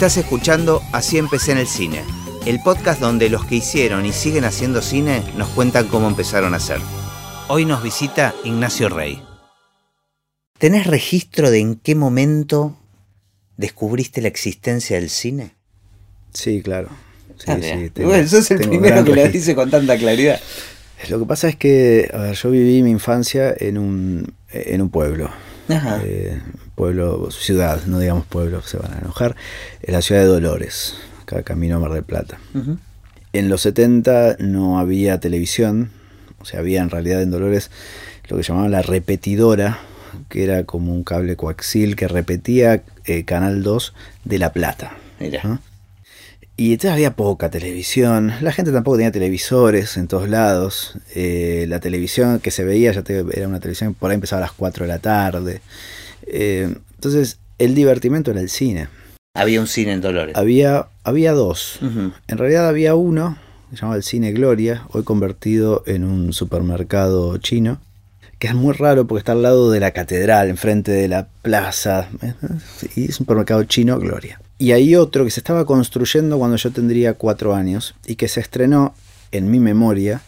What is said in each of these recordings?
Estás escuchando Así empecé en el cine, el podcast donde los que hicieron y siguen haciendo cine nos cuentan cómo empezaron a hacer. Hoy nos visita Ignacio Rey. ¿Tenés registro de en qué momento descubriste la existencia del cine? Sí, claro. Sí, Ah, sí, bien. tengo- bueno, sos el primero que lo dice con tanta claridad. Lo que pasa es que, ver, yo viví mi infancia en un, en un pueblo. Ajá. Eh, pueblo, ciudad, no digamos pueblo, se van a enojar. En la ciudad de Dolores, acá camino a Mar del Plata. En los 70 no había televisión, o sea, había en realidad en Dolores lo que llamaban la repetidora, que era como un cable coaxil que repetía eh, Canal 2 de La Plata. Mira. ¿no? Y entonces había poca televisión, la gente tampoco tenía televisores en todos lados, eh, la televisión que se veía ya te era una televisión por ahí empezaba a las 4 de la tarde, Eh, entonces el divertimento era el cine. Había un cine en Dolores. Había, había dos, en realidad había uno, que se llamaba el Cine Gloria, hoy convertido en un supermercado chino, que es muy raro porque está al lado de la catedral, enfrente de la plaza, y es un supermercado chino Gloria. Y hay otro que se estaba construyendo cuando yo tendría cuatro años y que se estrenó en mi memoria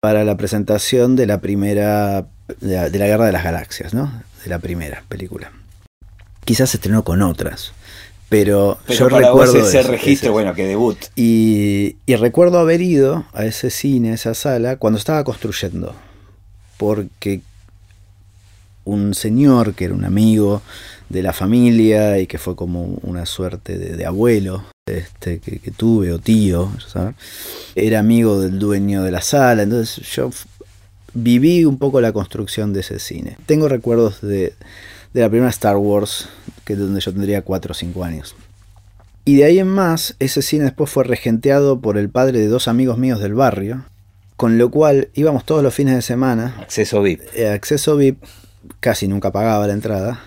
para la presentación de la primera, de la, de la Guerra de las Galaxias, ¿no? De la primera película. Quizás se estrenó con otras, pero, Pero yo para recuerdo vos ese registro, ese- bueno, que debut. y, y recuerdo haber ido a ese cine, a esa sala, cuando estaba construyendo. Porque un señor que era un amigo de la familia y que fue como una suerte de, de abuelo este, que, que tuve o tío, ¿sabes? era amigo del dueño de la sala. Entonces yo viví un poco la construcción de ese cine. Tengo recuerdos de, de la primera Star Wars, que donde yo tendría 4 o 5 años. Y de ahí en más, ese cine después fue regenteado por el padre de dos amigos míos del barrio, con lo cual íbamos todos los fines de semana, Acceso VIP. eh, acceso VIP, casi nunca pagaba la entrada,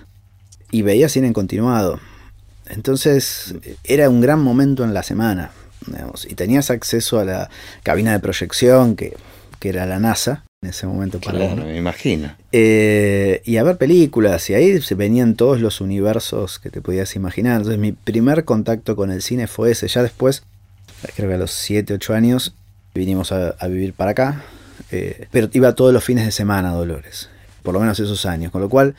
y veía cine en continuado. Entonces era un gran momento en la semana, digamos, y tenías acceso a la cabina de proyección, que, que era la NASA en ese momento para Claro, uno. me imagino. Eh, y a ver películas, y ahí se venían todos los universos que te podías imaginar. Entonces mi primer contacto con el cine fue ese. Ya después, creo que a los 7, 8 años, vinimos a, a vivir para acá. eh, pero iba todos los fines de semana a Dolores, por lo menos esos años. Con lo cual,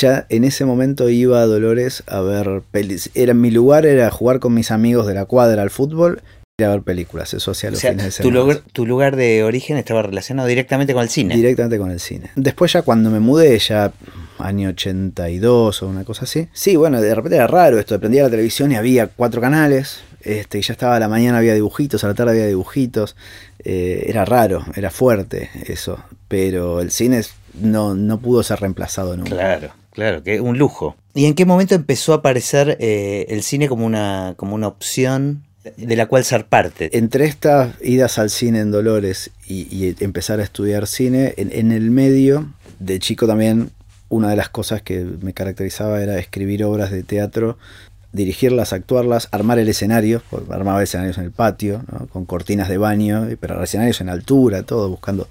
ya en ese momento iba a Dolores a ver pelis. Era, mi lugar era jugar con mis amigos de la cuadra al fútbol a ver películas. Eso hacía O los sea, fines de tu lugar, tu lugar de origen estaba relacionado directamente con el cine. Directamente con el cine. Después ya cuando me mudé, ya año 82 o una cosa así. Sí, bueno, de repente era raro esto, prendía la televisión y había cuatro canales. Este, y ya estaba a la mañana había dibujitos, a la tarde había dibujitos. Eh, era raro, era fuerte eso. Pero el cine es- no, no pudo ser reemplazado nunca. Claro, claro, que un lujo. ¿Y en qué momento empezó a aparecer eh, el cine como una, como una opción de la cual ser parte? Entre estas idas al cine en Dolores y, y empezar a estudiar cine, en, en el medio, de chico también, una de las cosas que me caracterizaba era escribir obras de teatro, dirigirlas, actuarlas, armar el escenario, porque armaba escenarios en el patio, ¿no? con cortinas de baño, pero escenarios en altura, todo, buscando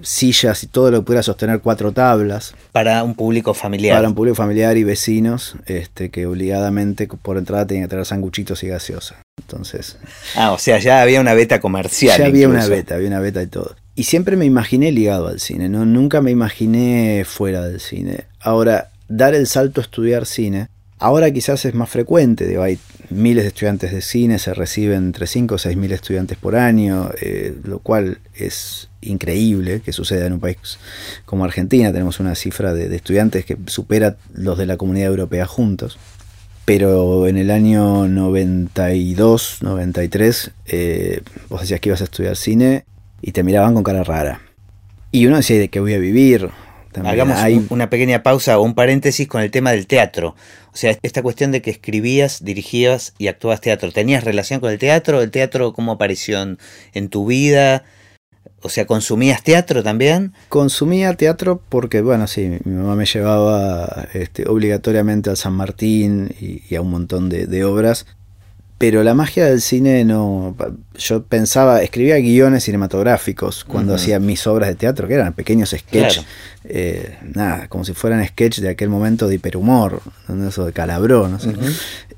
sillas y todo lo que pudiera sostener cuatro tablas Para un público familiar. para un público familiar y vecinos este, que obligadamente por entrada tenían que traer sanguchitos y gaseosa. Entonces, Ah, o sea, ya había una beta comercial. ya había una beta, había una beta y todo. Y siempre me imaginé ligado al cine, ¿no? Nunca me imaginé fuera del cine. Ahora, dar el salto a estudiar cine, ahora quizás es más frecuente, digo, hay miles de estudiantes de cine, se reciben entre 5 o 6 mil estudiantes por año, eh, lo cual es increíble que suceda en un país como Argentina. Tenemos una cifra de, de estudiantes que supera los de la comunidad europea juntos. Pero en el año 92, 93, eh, vos decías que ibas a estudiar cine y te miraban con cara rara. Y uno decía, ¿de qué voy a vivir? También Hagamos hay- una pequeña pausa o un paréntesis con el tema del teatro. O sea, esta cuestión de que escribías, dirigías y actuabas teatro. ¿Tenías relación con el teatro? ¿El teatro cómo apareció en, en tu vida? O sea, ¿consumías teatro también? Consumía teatro porque, bueno, sí, mi mamá me llevaba este, obligatoriamente al San Martín y, y a un montón de, de obras. pero la magia del cine no. Yo pensaba, escribía guiones cinematográficos cuando hacía mis obras de teatro, que eran pequeños sketches, eh, nada, como si fueran sketches de aquel momento de hiperhumor, eso de calabró, no sé.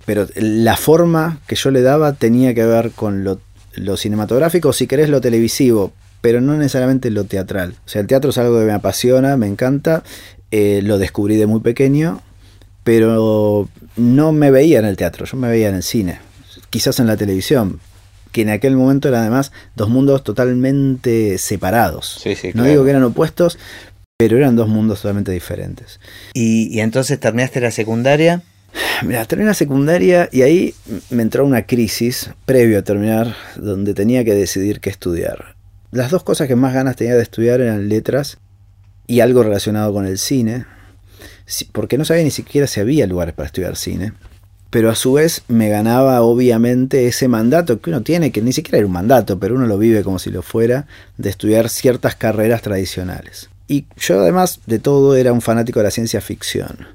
Pero la forma que yo le daba tenía que ver con lo, cinematográfico, si querés lo televisivo, pero no necesariamente lo teatral. O sea, el teatro es algo que me apasiona, me encanta, eh, lo descubrí de muy pequeño, pero no me veía en el teatro, yo me veía en el cine quizás en la televisión, que en aquel momento eran además dos mundos totalmente separados. no digo que eran opuestos, pero eran dos mundos totalmente diferentes. ¿Y, entonces terminaste la secundaria? Mira, terminé la secundaria y ahí me entró una crisis previo a terminar, donde tenía que decidir qué estudiar. Las dos cosas que más ganas tenía de estudiar eran letras y algo relacionado con el cine, porque no sabía ni siquiera si había lugares para estudiar cine pero a su vez me ganaba obviamente ese mandato que uno tiene, que ni siquiera era un mandato, pero uno lo vive como si lo fuera, de estudiar ciertas carreras tradicionales. Y yo además de todo era un fanático de la ciencia ficción.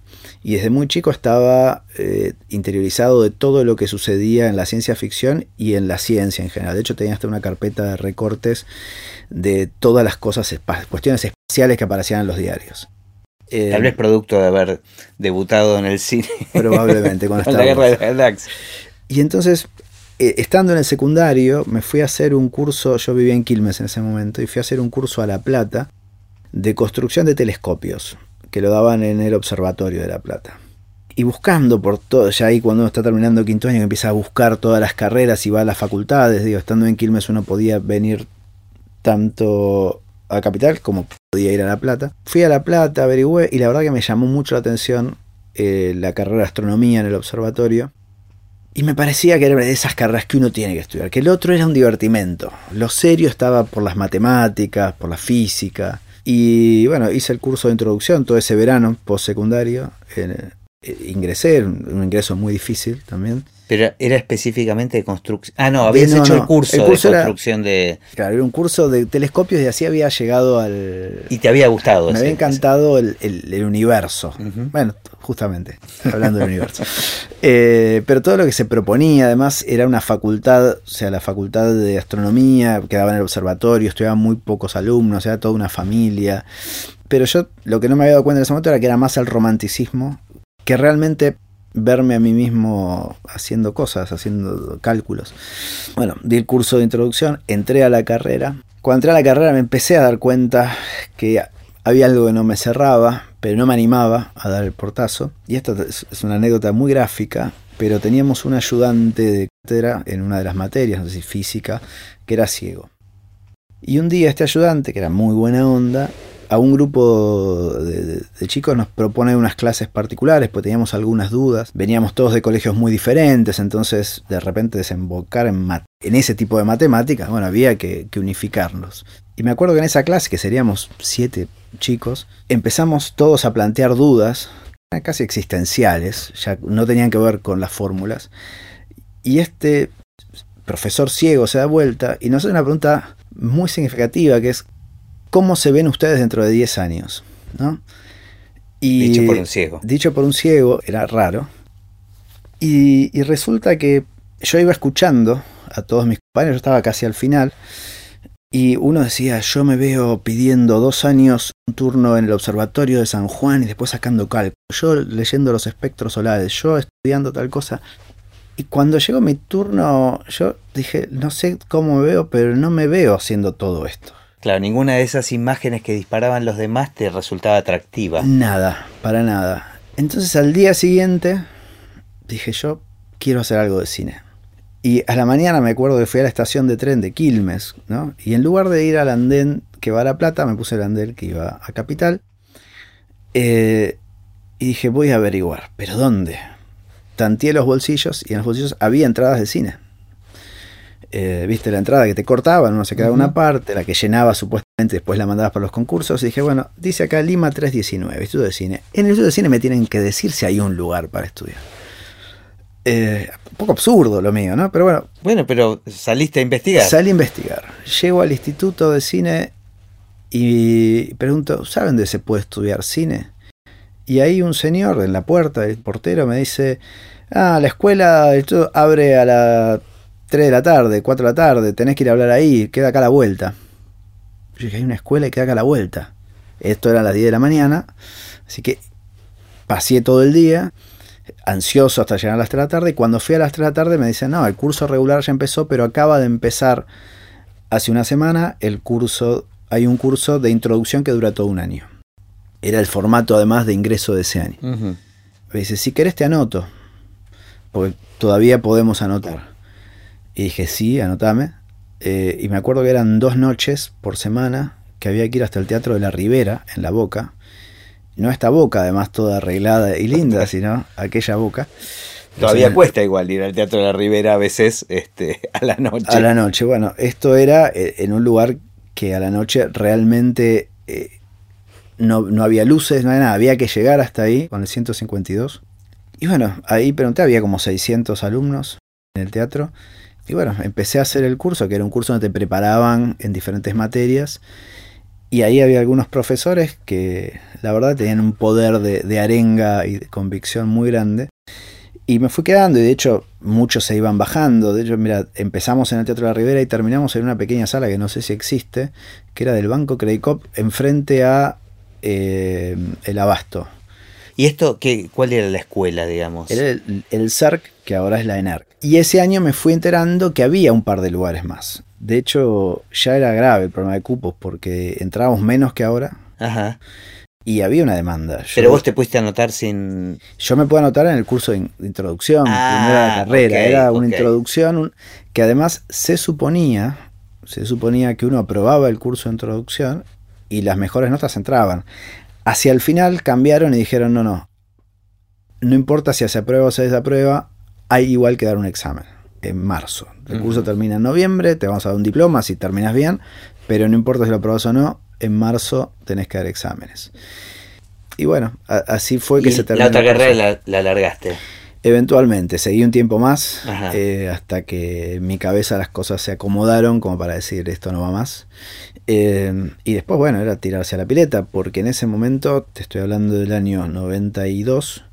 Y desde muy chico estaba eh, interiorizado de todo lo que sucedía en la ciencia ficción y en la ciencia en general. De hecho tenía hasta una carpeta de recortes de todas las cosas, cuestiones espaciales que aparecían en los diarios. Eh, Tal vez producto de haber debutado en el cine. Probablemente, con la guerra de Galaxia. Y entonces, eh, estando en el secundario, me fui a hacer un curso, yo vivía en Quilmes en ese momento, y fui a hacer un curso a La Plata de construcción de telescopios, que lo daban en el Observatorio de La Plata. Y buscando por todo, ya ahí cuando uno está terminando quinto año, empieza a buscar todas las carreras y va a las facultades, digo, estando en Quilmes uno podía venir tanto a Capital como podía ir a La Plata. Fui a La Plata, averigüé y la verdad que me llamó mucho la atención eh, la carrera de astronomía en el observatorio. Y me parecía que era de esas carreras que uno tiene que estudiar, que el otro era un divertimento. Lo serio estaba por las matemáticas, por la física. Y bueno, hice el curso de introducción todo ese verano, postsecundario. Eh, ingresé, un ingreso muy difícil también. Pero era específicamente de construcción. Ah, no, habías hecho el, curso de construcción de. Claro, era un curso de telescopios y así había llegado al. Y te había gustado. Me había encantado el, universo. Bueno, justamente, hablando del universo. Eh, pero todo lo que se proponía, además, era una facultad, o sea, la facultad de astronomía, quedaba en el observatorio, estudiaban muy pocos alumnos, era toda una familia. Pero yo lo que no me había dado cuenta en ese momento era que era más el romanticismo que realmente verme a mí mismo haciendo cosas, haciendo cálculos. Bueno, di el curso de introducción, entré a la carrera. Cuando entré a la carrera me empecé a dar cuenta que había algo que no me cerraba, pero no me animaba a dar el portazo. Y esta es una anécdota muy gráfica, pero teníamos un ayudante de cátedra en una de las materias, no sé si física, que era ciego. Y un día este ayudante, que era muy buena onda, a un grupo de, chicos nos propone unas clases particulares, pues teníamos algunas dudas. Veníamos todos de colegios muy diferentes, entonces de repente desembocar en, en ese tipo de matemáticas, bueno, había que, unificarnos. Y me acuerdo que en esa clase, que seríamos siete chicos, empezamos todos a plantear dudas, casi existenciales, ya no tenían que ver con las fórmulas. Y este profesor ciego se da vuelta y nos hace una pregunta muy significativa, que es cómo se ven ustedes dentro de 10 años. ¿no? Y, dicho por un ciego. Dicho por un ciego, era raro. Y, resulta que yo iba escuchando a todos mis compañeros, yo estaba casi al final, y uno decía, yo me veo pidiendo dos años un turno en el observatorio de San Juan y después sacando cálculo, yo leyendo los espectros solares, yo estudiando tal cosa. Y cuando llegó mi turno, yo dije, no sé cómo me veo, pero no me veo haciendo todo esto. Claro, ninguna de esas imágenes que disparaban los demás te resultaba atractiva. Nada, para nada. Entonces al día siguiente dije yo quiero hacer algo de cine. Y a la mañana me acuerdo que fui a la estación de tren de Quilmes, ¿no? Y en lugar de ir al andén que va a La Plata, me puse el andén que iba a Capital. Eh, y dije, voy a averiguar, ¿pero dónde? Tanteé los bolsillos y en los bolsillos había entradas de cine. Eh, viste la entrada que te cortaban, uno se quedaba una parte, la que llenaba supuestamente, después la mandabas para los concursos, y dije, bueno, dice acá Lima 319, estudio de cine. En el estudio de cine me tienen que decir si hay un lugar para estudiar. Eh, un poco absurdo lo mío, ¿no? Pero bueno. Bueno, pero saliste a investigar. Salí a investigar. Llego al Instituto de Cine y pregunto, ¿saben dónde se puede estudiar cine? Y ahí un señor en la puerta, el portero, me dice, ah, la escuela abre a las 3 de la tarde, 4 de la tarde, tenés que ir a hablar ahí, queda acá a la vuelta. Yo dije, hay una escuela y queda acá a la vuelta. Esto era a las 10 de la mañana, así que pasé todo el día ansioso hasta llegar a las 3 de la tarde y cuando fui a las 3 de la tarde me dicen, no, el curso regular ya empezó, pero acaba de empezar hace una semana el curso, hay un curso de introducción que dura todo un año. Era el formato además de ingreso de ese año. Me dice, si querés te anoto, porque todavía podemos anotar. Y dije, sí, anotame. Eh, y me acuerdo que eran dos noches por semana que había que ir hasta el Teatro de la Ribera, en La Boca. No esta boca, además, toda arreglada y linda, sino aquella boca. Todavía cuesta igual ir al Teatro de la Ribera a veces este, a la noche. A la noche, bueno, esto era eh, en un lugar que a la noche realmente eh, no, no, había luces, no había nada, había que llegar hasta ahí con el 152. Y bueno, ahí pregunté, había como 600 alumnos en el teatro. Y bueno, empecé a hacer el curso, que era un curso donde te preparaban en diferentes materias. Y ahí había algunos profesores que la verdad tenían un poder de, de arenga y de convicción muy grande. Y me fui quedando, y de hecho muchos se iban bajando. De hecho, mira, empezamos en el Teatro de la Ribera y terminamos en una pequeña sala que no sé si existe, que era del Banco Credicop, enfrente a eh, El Abasto. ¿Y esto qué, cuál era la escuela, digamos? Era el, el CERC, que ahora es la ENARC. Y ese año me fui enterando que había un par de lugares más. De hecho, ya era grave el problema de cupos porque entrábamos menos que ahora. Ajá. Y había una demanda. Yo, Pero vos te pudiste anotar sin. Yo me pude anotar en el curso de, introducción, Ah, primera carrera. Era una introducción un- que además se suponía, se suponía que uno aprobaba el curso de introducción y las mejores notas entraban. Hacia el final cambiaron y dijeron, no, no, no importa si se aprueba o se desaprueba, hay igual que dar un examen en marzo. El curso termina en noviembre, te vamos a dar un diploma si terminas bien, pero no importa si lo aprobas o no, en marzo tenés que dar exámenes. Y bueno, a- así fue que Y se terminó. la otra carrera la, la largaste. Eventualmente, seguí un tiempo más eh, hasta que en mi cabeza las cosas se acomodaron como para decir esto no va más. Eh, y después, bueno, era tirarse a la pileta, porque en ese momento, te estoy hablando del año 92,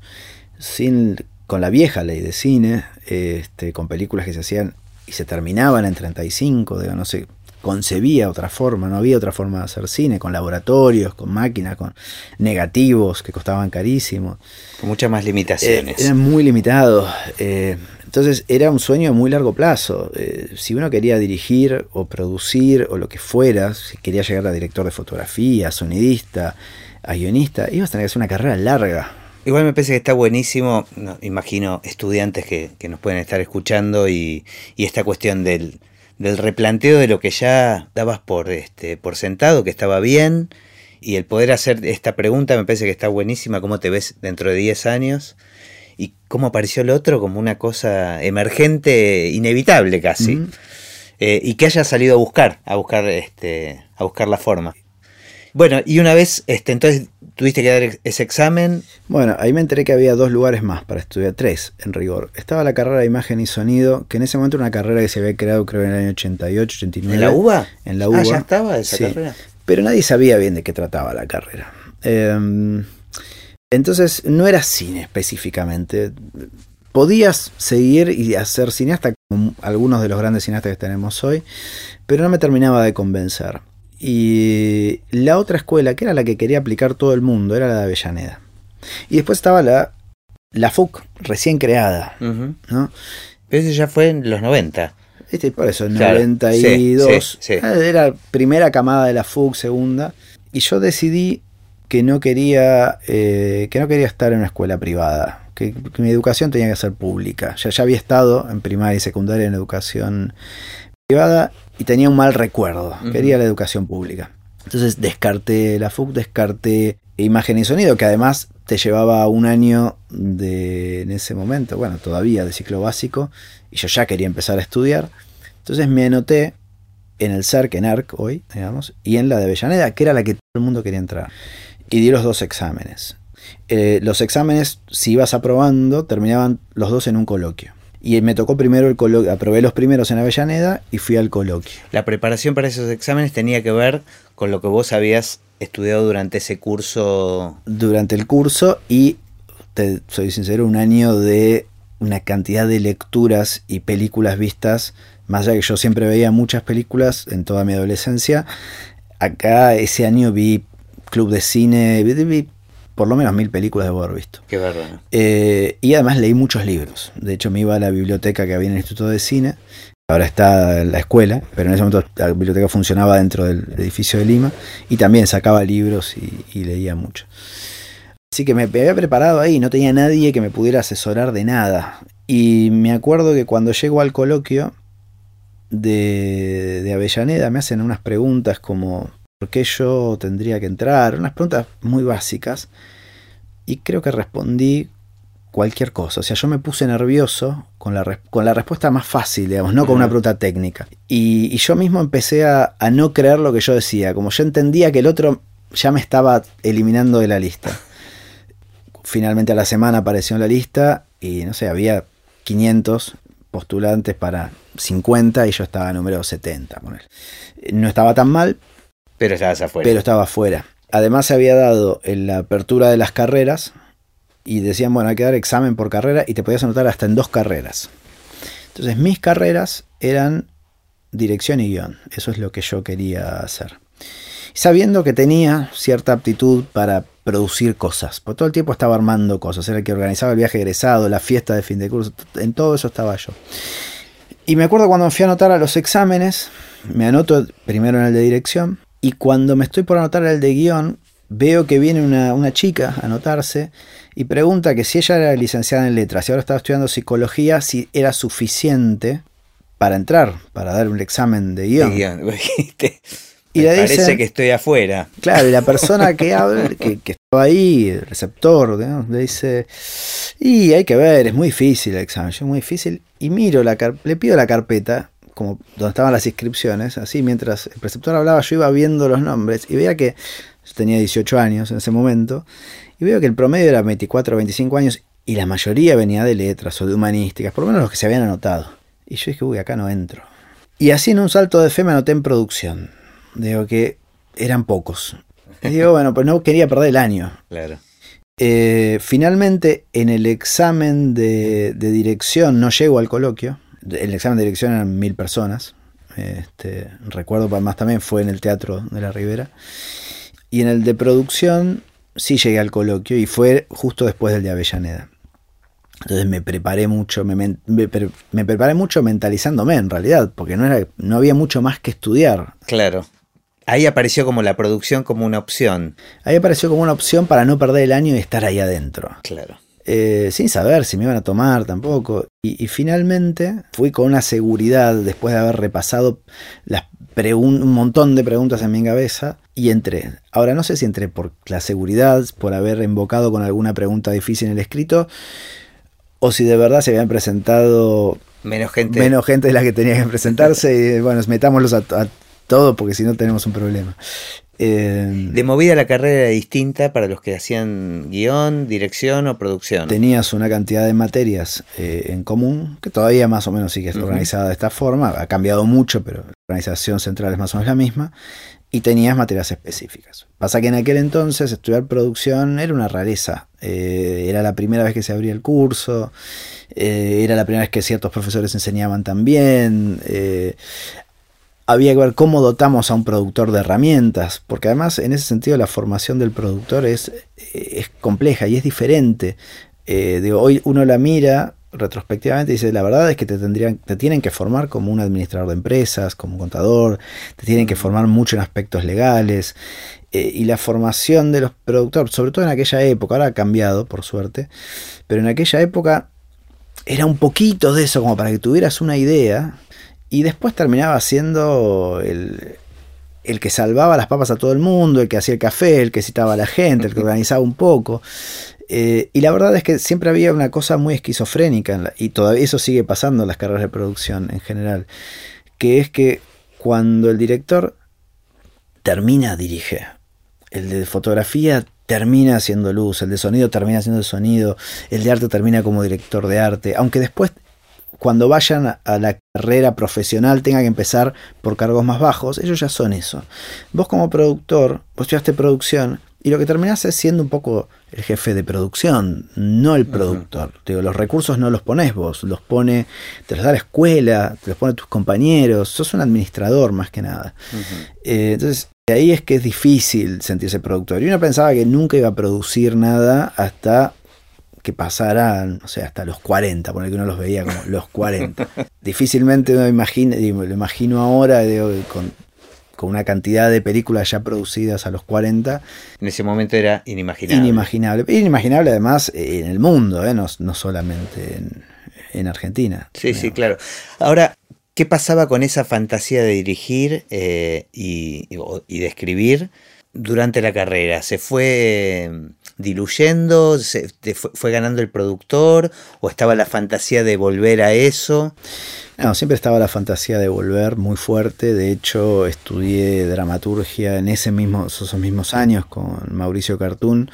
sin, con la vieja ley de cine, eh, este, con películas que se hacían y se terminaban en 35, digo, no sé, concebía otra forma, no había otra forma de hacer cine, con laboratorios, con máquinas, con negativos que costaban carísimo. Con muchas más Eh, limitaciones. era muy limitado. eh, entonces era un sueño a muy largo plazo. Eh, si uno quería dirigir o producir o lo que fuera, si quería llegar a director de fotografía, sonidista, a guionista, ibas a tener que hacer una carrera larga. Igual me parece que está buenísimo, no, imagino estudiantes que, que nos pueden estar escuchando y, y esta cuestión del, del replanteo de lo que ya dabas por, este, por sentado, que estaba bien, y el poder hacer esta pregunta me parece que está buenísima, cómo te ves dentro de 10 años y cómo apareció el otro como una cosa emergente, inevitable casi. Eh, y que hayas salido a buscar, a buscar, este, a buscar la forma. Bueno, y una vez, este, entonces tuviste que dar ese examen, Bueno, ahí me enteré que había dos lugares más para estudiar, tres en rigor. Estaba la carrera de imagen y sonido, que en ese momento era una carrera que se había creado creo en el año 88, 89. ¿En la UBA? En la Ah, UBA. ya estaba esa Sí. carrera. pero nadie sabía bien de qué trataba la carrera. Eh, entonces no era cine específicamente. Podías seguir y hacer cineasta como algunos de los grandes cineastas que tenemos hoy, pero no me terminaba de convencer. Y la otra escuela, que era la que quería aplicar todo el mundo, era la de Avellaneda. Y después estaba la, la FUC, recién creada. ¿no? Pero ese ya fue en los 90. Este, por eso, en Claro, 92. sí, sí, sí. Ah, Era primera camada de la FUC, segunda. Y yo decidí que no quería, eh, que no quería estar en una escuela privada. Que, que mi educación tenía que ser pública. Ya, ya había estado en primaria y secundaria en educación privada y tenía un mal recuerdo. Quería la educación pública. Entonces descarté la FUC, descarté imagen y sonido, que además te llevaba un año de, en ese momento, bueno, todavía de ciclo básico, y yo ya quería empezar a estudiar. Entonces me anoté en el CERC, en ARC hoy, digamos, y en la de Avellaneda, que era la que todo el mundo quería entrar. Y di los dos exámenes. Eh, los exámenes, si ibas aprobando, terminaban los dos en un coloquio. Y me tocó primero el coloquio, aprobé los primeros en Avellaneda y fui al coloquio. La preparación para esos exámenes tenía que ver con lo que vos habías estudiado durante ese curso. Durante el curso y, te soy sincero, un año de una cantidad de lecturas y películas vistas, más allá que yo siempre veía muchas películas en toda mi adolescencia, acá ese año vi Club de Cine, vi, por lo menos mil películas de haber visto. Qué verdad. Eh, y además leí muchos libros. De hecho, me iba a la biblioteca que había en el Instituto de Cine. Ahora está la escuela, pero en ese momento la biblioteca funcionaba dentro del edificio de Lima y también sacaba libros y, leía mucho. Así que me había preparado ahí, no tenía nadie que me pudiera asesorar de nada. Y me acuerdo que cuando llego al coloquio de, de Avellaneda me hacen unas preguntas como ¿por qué yo tendría que entrar? Unas preguntas muy básicas. Y creo que respondí cualquier cosa. O sea, yo me puse nervioso con la, con la respuesta más fácil, digamos, no con una pregunta técnica. Y, yo mismo empecé a, no creer lo que yo decía, como yo entendía que el otro ya me estaba eliminando de la lista. Finalmente a la semana apareció en la lista y no sé, había 500 postulantes para 50 y yo estaba número 70. No estaba tan mal. Pero estabas afuera. Pero estaba afuera. Además se había dado en la apertura de las carreras y decían, bueno, hay que dar examen por carrera y te podías anotar hasta en dos carreras. Entonces mis carreras eran dirección y guion. Eso es lo que yo quería hacer. Sabiendo que tenía cierta aptitud para producir cosas, porque todo el tiempo estaba armando cosas, era el que organizaba el viaje egresado, la fiesta de fin de curso, en todo eso estaba yo. Y me acuerdo cuando me fui a anotar a los exámenes, me anoto primero en el de dirección, y cuando me estoy por anotar el de guion, veo que viene una, una, chica a anotarse y pregunta que si ella era licenciada en letras y ahora estaba estudiando psicología, si era suficiente para entrar, para dar un examen de guion. y le parece que estoy afuera. Claro, y la persona que habla, que, que estaba ahí, el receptor, le dice, y hay que ver, es muy difícil el examen, es muy difícil. Y miro, la le pido la carpeta, como donde estaban las inscripciones, así mientras el preceptor hablaba yo iba viendo los nombres y veía que yo tenía 18 años en ese momento, y veo que el promedio era 24 o 25 años y la mayoría venía de letras o de humanísticas, por lo menos los que se habían anotado. Y yo dije, uy, acá no entro. Y así en un salto de fe me anoté en producción. Digo que eran pocos. Y digo, bueno, pues no quería perder el año. Claro. Eh, finalmente, en el examen de, dirección no llego al coloquio. El examen de dirección eran mil personas. Este, recuerdo, más también fue en el Teatro de la Ribera. Y en el de producción sí llegué al coloquio y fue justo después del de Avellaneda. Entonces me preparé mucho, me, me, preparé mucho mentalizándome en realidad, porque no, era, no había mucho más que estudiar. Claro. Ahí apareció como la producción como una opción. Ahí apareció como una opción para no perder el año y estar ahí adentro. Claro. Eh, sin saber si me iban a tomar tampoco. Y, y, finalmente fui con una seguridad después de haber repasado las un montón de preguntas en mi cabeza y entré. Ahora no sé si entré por la seguridad, por haber invocado con alguna pregunta difícil en el escrito, o si de verdad se habían presentado menos gente, menos gente de la que tenía que presentarse y bueno, metámoslos a, a todos porque si no tenemos un problema. Eh, de movida la carrera era distinta para los que hacían guion, dirección o producción. Tenías una cantidad de materias eh, en común, que todavía más o menos sigue organizada de esta forma, ha cambiado mucho, pero la organización central es más o menos la misma, y tenías materias específicas. Pasa que en aquel entonces estudiar producción era una rareza, eh, era la primera vez que se abría el curso, era la primera vez que ciertos profesores enseñaban también, había que ver cómo dotamos a un productor de herramientas, porque además en ese sentido la formación del productor es, es compleja y es diferente. Eh, digo, hoy uno la mira retrospectivamente y dice, la verdad es que te, tendrían, te tienen que formar como un administrador de empresas, como un contador, te tienen que formar mucho en aspectos legales. Eh, y la formación de los productores, sobre todo en aquella época, ahora ha cambiado por suerte, pero en aquella época era un poquito de eso, como para que tuvieras una idea y después terminaba siendo el, que salvaba las papas a todo el mundo, el que hacía el café, el que citaba a la gente, el que organizaba un poco. Eh, y la verdad es que siempre había una cosa muy esquizofrénica, y todavía eso sigue pasando en las carreras de producción en general, que es que cuando el director termina, dirige. El de fotografía termina haciendo luz, el de sonido termina haciendo el sonido, el de arte termina como director de arte, aunque después cuando vayan a la carrera profesional tengan que empezar por cargos más bajos, ellos ya son eso. Vos como productor, vos estudiaste producción y lo que terminás es siendo un poco el jefe de producción, no el productor. Digo, los recursos no los pones vos, los pone, te los da la escuela, te los pone tus compañeros, sos un administrador más que nada. Eh, entonces, ahí es que es difícil sentirse productor. Y uno pensaba que nunca iba a producir nada hasta que pasaran, o sea, hasta los 40, por que uno los veía como los 40. Difícilmente me imagino, lo imagino ahora con con una cantidad de películas ya producidas a los 40. En ese momento era inimaginable. Inimaginable. Inimaginable además en el mundo, ¿eh? no, solamente en, Argentina. Sí, sí, claro. Ahora, ¿qué pasaba con esa fantasía de dirigir eh, y, de escribir durante la carrera? ¿Se fue diluyendo? ¿Se fue, fue ganando el productor? ¿O estaba la fantasía de volver a eso? No, siempre estaba la fantasía de volver muy fuerte. De hecho, estudié dramaturgia en ese mismo, esos mismos años con Mauricio Cartún,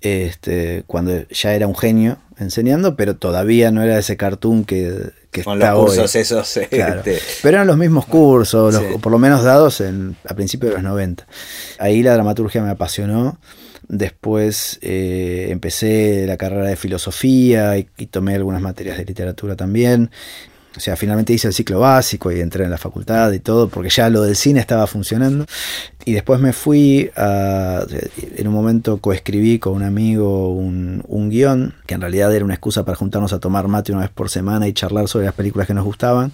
este, cuando ya era un genio enseñando, pero todavía no era ese cartoon que, que con los cursos esos. Este. Pero eran los mismos cursos, por lo menos dados en, a principios de los 90. Ahí la dramaturgia me apasionó. Después eh, empecé la carrera de filosofía y, tomé algunas materias de literatura también. O sea, finalmente hice el ciclo básico y entré en la facultad y todo, porque ya lo del cine estaba funcionando. Y después me fui a. En un momento coescribí con un amigo un, un guion, que en realidad era una excusa para juntarnos a tomar mate una vez por semana y charlar sobre las películas que nos gustaban.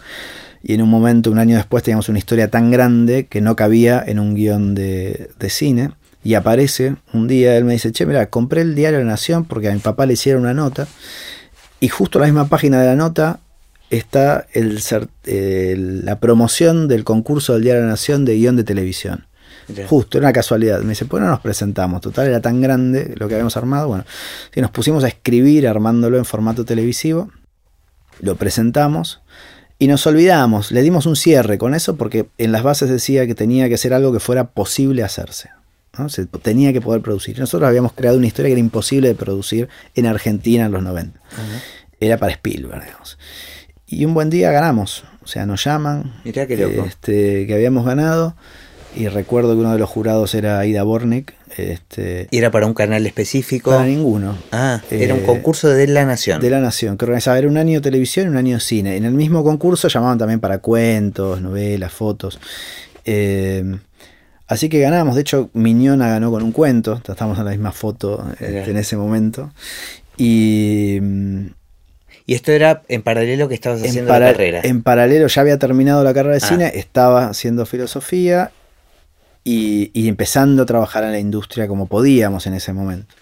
Y en un momento, un año después, teníamos una historia tan grande que no cabía en un guion de, de cine. Y aparece un día, él me dice: Che, mira, compré el diario La Nación porque a mi papá le hicieron una nota. Y justo en la misma página de la nota está el, la promoción del concurso del Día de la Nación de guion de televisión. Justo, era una casualidad. Me dice, pues no nos presentamos. Total, era tan grande lo que habíamos armado. Bueno, si nos pusimos a escribir armándolo en formato televisivo. Lo presentamos y nos olvidamos. Le dimos un cierre con eso porque en las bases decía que tenía que ser algo que fuera posible hacerse. Se tenía que poder producir. Nosotros habíamos creado una historia que era imposible de producir en Argentina en los 90. Era para Spielberg, digamos. Y un buen día ganamos. O sea, nos llaman. Mirá qué loco. Este, que habíamos ganado. Y recuerdo que uno de los jurados era Ida Bornik. Este, ¿Y era para un canal específico? Para ninguno. Ah, era un eh, concurso de La Nación. De La Nación, que organizaba. Era un año televisión y un año cine. En el mismo concurso llamaban también para cuentos, novelas, fotos. Eh, así que ganamos. De hecho, Miñona ganó con un cuento. Estamos en la misma foto este, en ese momento. Y mm, y esto era en paralelo que estabas haciendo la carrera. En paralelo, ya había terminado la carrera de ah. cine, estaba haciendo filosofía y, empezando a trabajar en la industria como podíamos en ese momento.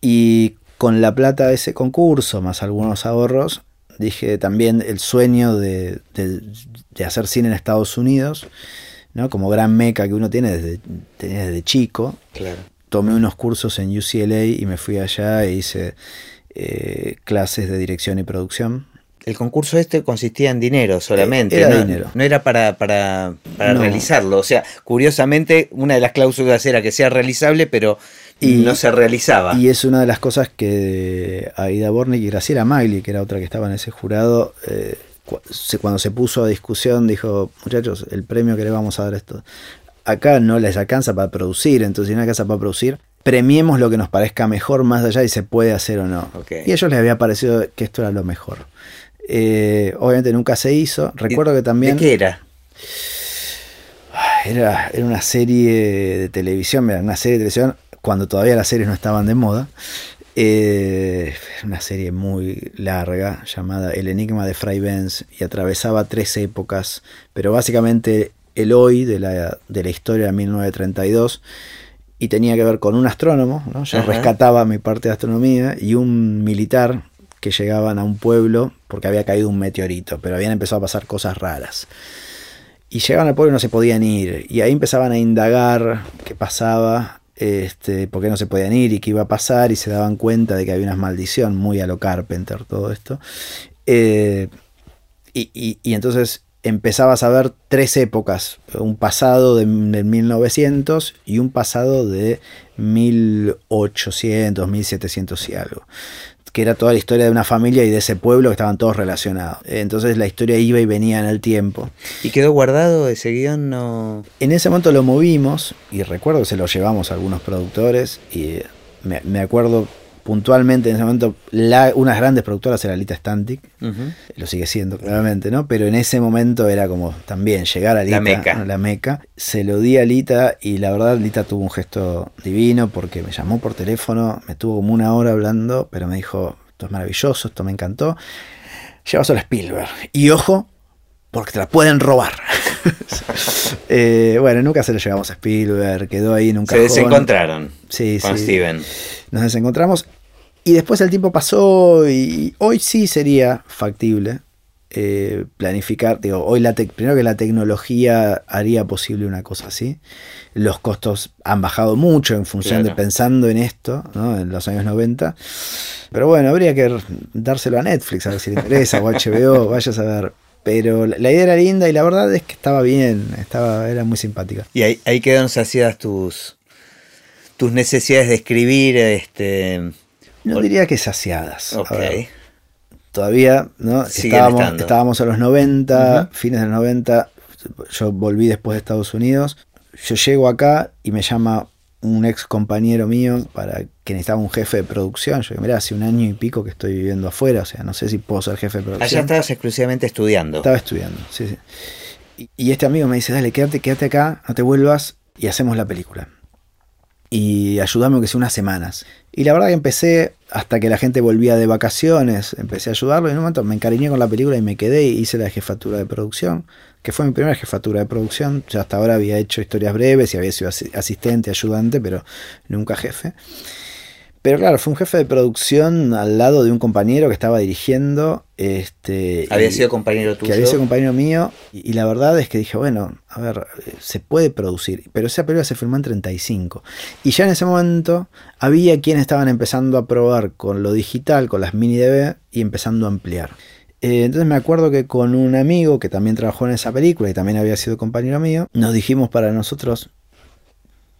Y con la plata de ese concurso, más algunos ahorros, dije también el sueño de, hacer cine en Estados Unidos, ¿no? como gran meca que uno tiene desde, desde chico. Tomé unos cursos en UCLA y me fui allá e hice eh, clases de dirección y producción. El concurso este consistía en dinero solamente. Eh, era ¿no? dinero. No era para, para, realizarlo. O sea, curiosamente, una de las cláusulas era que sea realizable, pero no se realizaba. Y es una de las cosas que Aida Bornik y Graciela Magli, que era otra que estaba en ese jurado, eh, cuando se puso a discusión, dijo, muchachos, el premio que le vamos a dar esto, acá no les alcanza para producir, entonces si no alcanza para producir, premiemos lo que nos parezca mejor más allá y se puede hacer o no. Y a ellos les había parecido que esto era lo mejor. Eh, obviamente nunca se hizo. Recuerdo que también... ¿De qué era? Era, era una serie de televisión, una serie de televisión cuando todavía las series no estaban de moda. Eh, una serie muy larga llamada El Enigma de Fray Benz y atravesaba tres épocas, pero básicamente el hoy de la, de la historia de 1932 y tenía que ver con un astrónomo, ¿no? yo rescataba mi parte de astronomía, y un militar que llegaban a un pueblo porque había caído un meteorito, pero habían empezado a pasar cosas raras. Y llegaban al pueblo y no se podían ir, y ahí empezaban a indagar qué pasaba, este, por qué no se podían ir y qué iba a pasar, y se daban cuenta de que había una maldición, muy a lo Carpenter todo esto. Eh, y, y entonces empezabas a ver tres épocas, un pasado de, 1900 y un pasado de 1800, 1700 y algo, que era toda la historia de una familia y de ese pueblo que estaban todos relacionados. Entonces la historia iba y venía en el tiempo. ¿Y quedó guardado ese guion? No... En ese momento lo movimos y recuerdo que se lo llevamos a algunos productores y me, me acuerdo puntualmente en ese momento la, unas grandes productoras era Lita Stantic, lo sigue siendo claramente, ¿no? Pero en ese momento era como también llegar a Lita, la meca. la meca. Se lo di a Lita y la verdad Lita tuvo un gesto divino porque me llamó por teléfono, me tuvo como una hora hablando, pero me dijo, esto es maravilloso, esto me encantó. Llévaselo a Spielberg. Y ojo, porque te la pueden robar. eh, bueno, nunca se lo llevamos a Spielberg, quedó ahí un Se desencontraron sí, con sí. Steven. Nos desencontramos y después el tiempo pasó y hoy sí sería factible eh, planificar. Digo, hoy la primero que la tecnología haría posible una cosa así. Los costos han bajado mucho en función Claro. de pensando en esto, ¿no? en los años 90. Pero bueno, habría que dárselo a Netflix a ver si le interesa o HBO, vaya a saber. Pero la idea era linda y la verdad es que estaba bien, estaba, era muy simpática. Y ahí, ahí quedaron saciadas tus, tus necesidades de escribir. Este, No diría que saciadas. A ok. ver, todavía, ¿no? Estábamos, estando. estábamos a los 90, Ujú. fines del 90, yo volví después de Estados Unidos, yo llego acá y me llama un ex compañero mío para que necesitaba un jefe de producción. Yo digo, mira, hace un año y pico que estoy viviendo afuera, o sea, no sé si puedo ser jefe de Allá producción. estabas exclusivamente estudiando. Estaba estudiando, sí, sí. Y, y este amigo me dice, dale, quédate, quédate acá, no te vuelvas y hacemos la película. Y ayúdame aunque sea unas semanas. Y la verdad que empecé, hasta que la gente volvía de vacaciones, empecé a ayudarlo y en un momento me encariñé con la película y me quedé y hice la jefatura de producción, que fue mi primera jefatura de producción. Yo hasta ahora había hecho historias breves y había sido asi- asistente, ayudante, pero nunca jefe. Pero claro, fue un jefe de producción al lado de un compañero que estaba dirigiendo. Este, Había y- sido compañero tuyo. que había sido compañero mío y, y la verdad es que dije, bueno, a ver, se puede producir, pero esa película se filmó en 35 y ya en ese momento había quienes estaban empezando a probar con lo digital, con las mini DV y empezando a ampliar. Eh, entonces me acuerdo que con un amigo que también trabajó en esa película y también había sido compañero mío, nos dijimos para nosotros,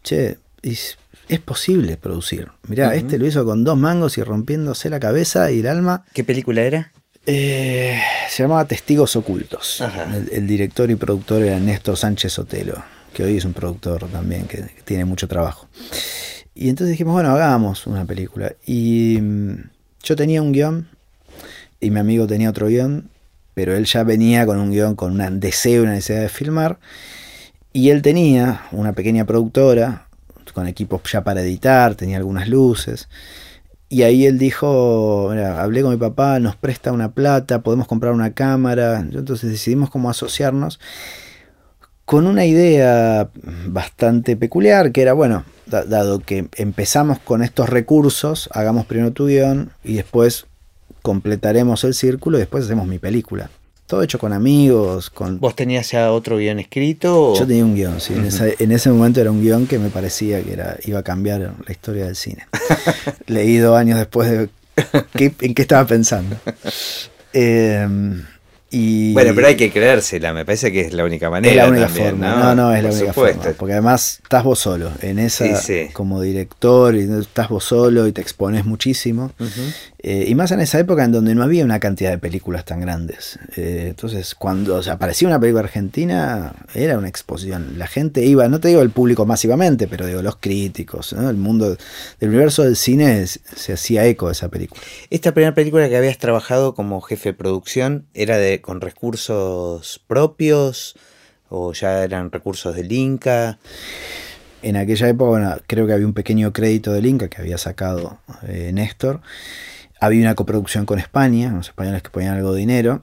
che, es, es posible producir. Mirá, este lo hizo con dos mangos y rompiéndose la cabeza y el alma. ¿Qué película era? Eh, se llamaba Testigos Ocultos. El, el director y productor era Néstor Sánchez Sotelo, que hoy es un productor también que, que tiene mucho trabajo. Y entonces dijimos, bueno, hagamos una película. Y mm, yo tenía un guion y mi amigo tenía otro guion, pero él ya venía con un guion con un deseo, una necesidad de filmar. Y él tenía una pequeña productora con equipos ya para editar, tenía algunas luces. Y ahí él dijo, "Mira, hablé con mi papá, nos presta una plata, podemos comprar una cámara. Entonces decidimos cómo asociarnos con una idea bastante peculiar, que era, bueno, da- dado que empezamos con estos recursos, hagamos primero tu guion y después completaremos el círculo y después hacemos mi película. Todo hecho con amigos, con... ¿Vos tenías ya otro guion escrito? o- Yo tenía un guion, sí. en, Ujú. esa- en ese momento era un guion que me parecía que era, iba a cambiar la historia del cine. Leído años después de qué- en qué estaba pensando. Eh, y Bueno, pero hay que creérsela, me parece que es la única manera. es la única también, forma. No, no, es la única supuesto. forma. Porque además estás vos solo. En esa, Sí, sí. como director, y estás vos solo y te expones muchísimo. Ujú. Eh, y más en esa época en donde no había una cantidad de películas tan grandes. Eh, entonces, cuando o sea, aparecía una película argentina, era una exposición. La gente iba, no te digo el público masivamente, pero digo los críticos, ¿no? el mundo del universo del cine es- se hacía eco de esa película. Esta primera película que habías trabajado como jefe de producción, ¿era de con recursos propios o ya eran recursos del Inca? En aquella época, bueno, creo que había un pequeño crédito del Inca que había sacado eh, Néstor. Había una coproducción con España, los españoles que ponían algo de dinero.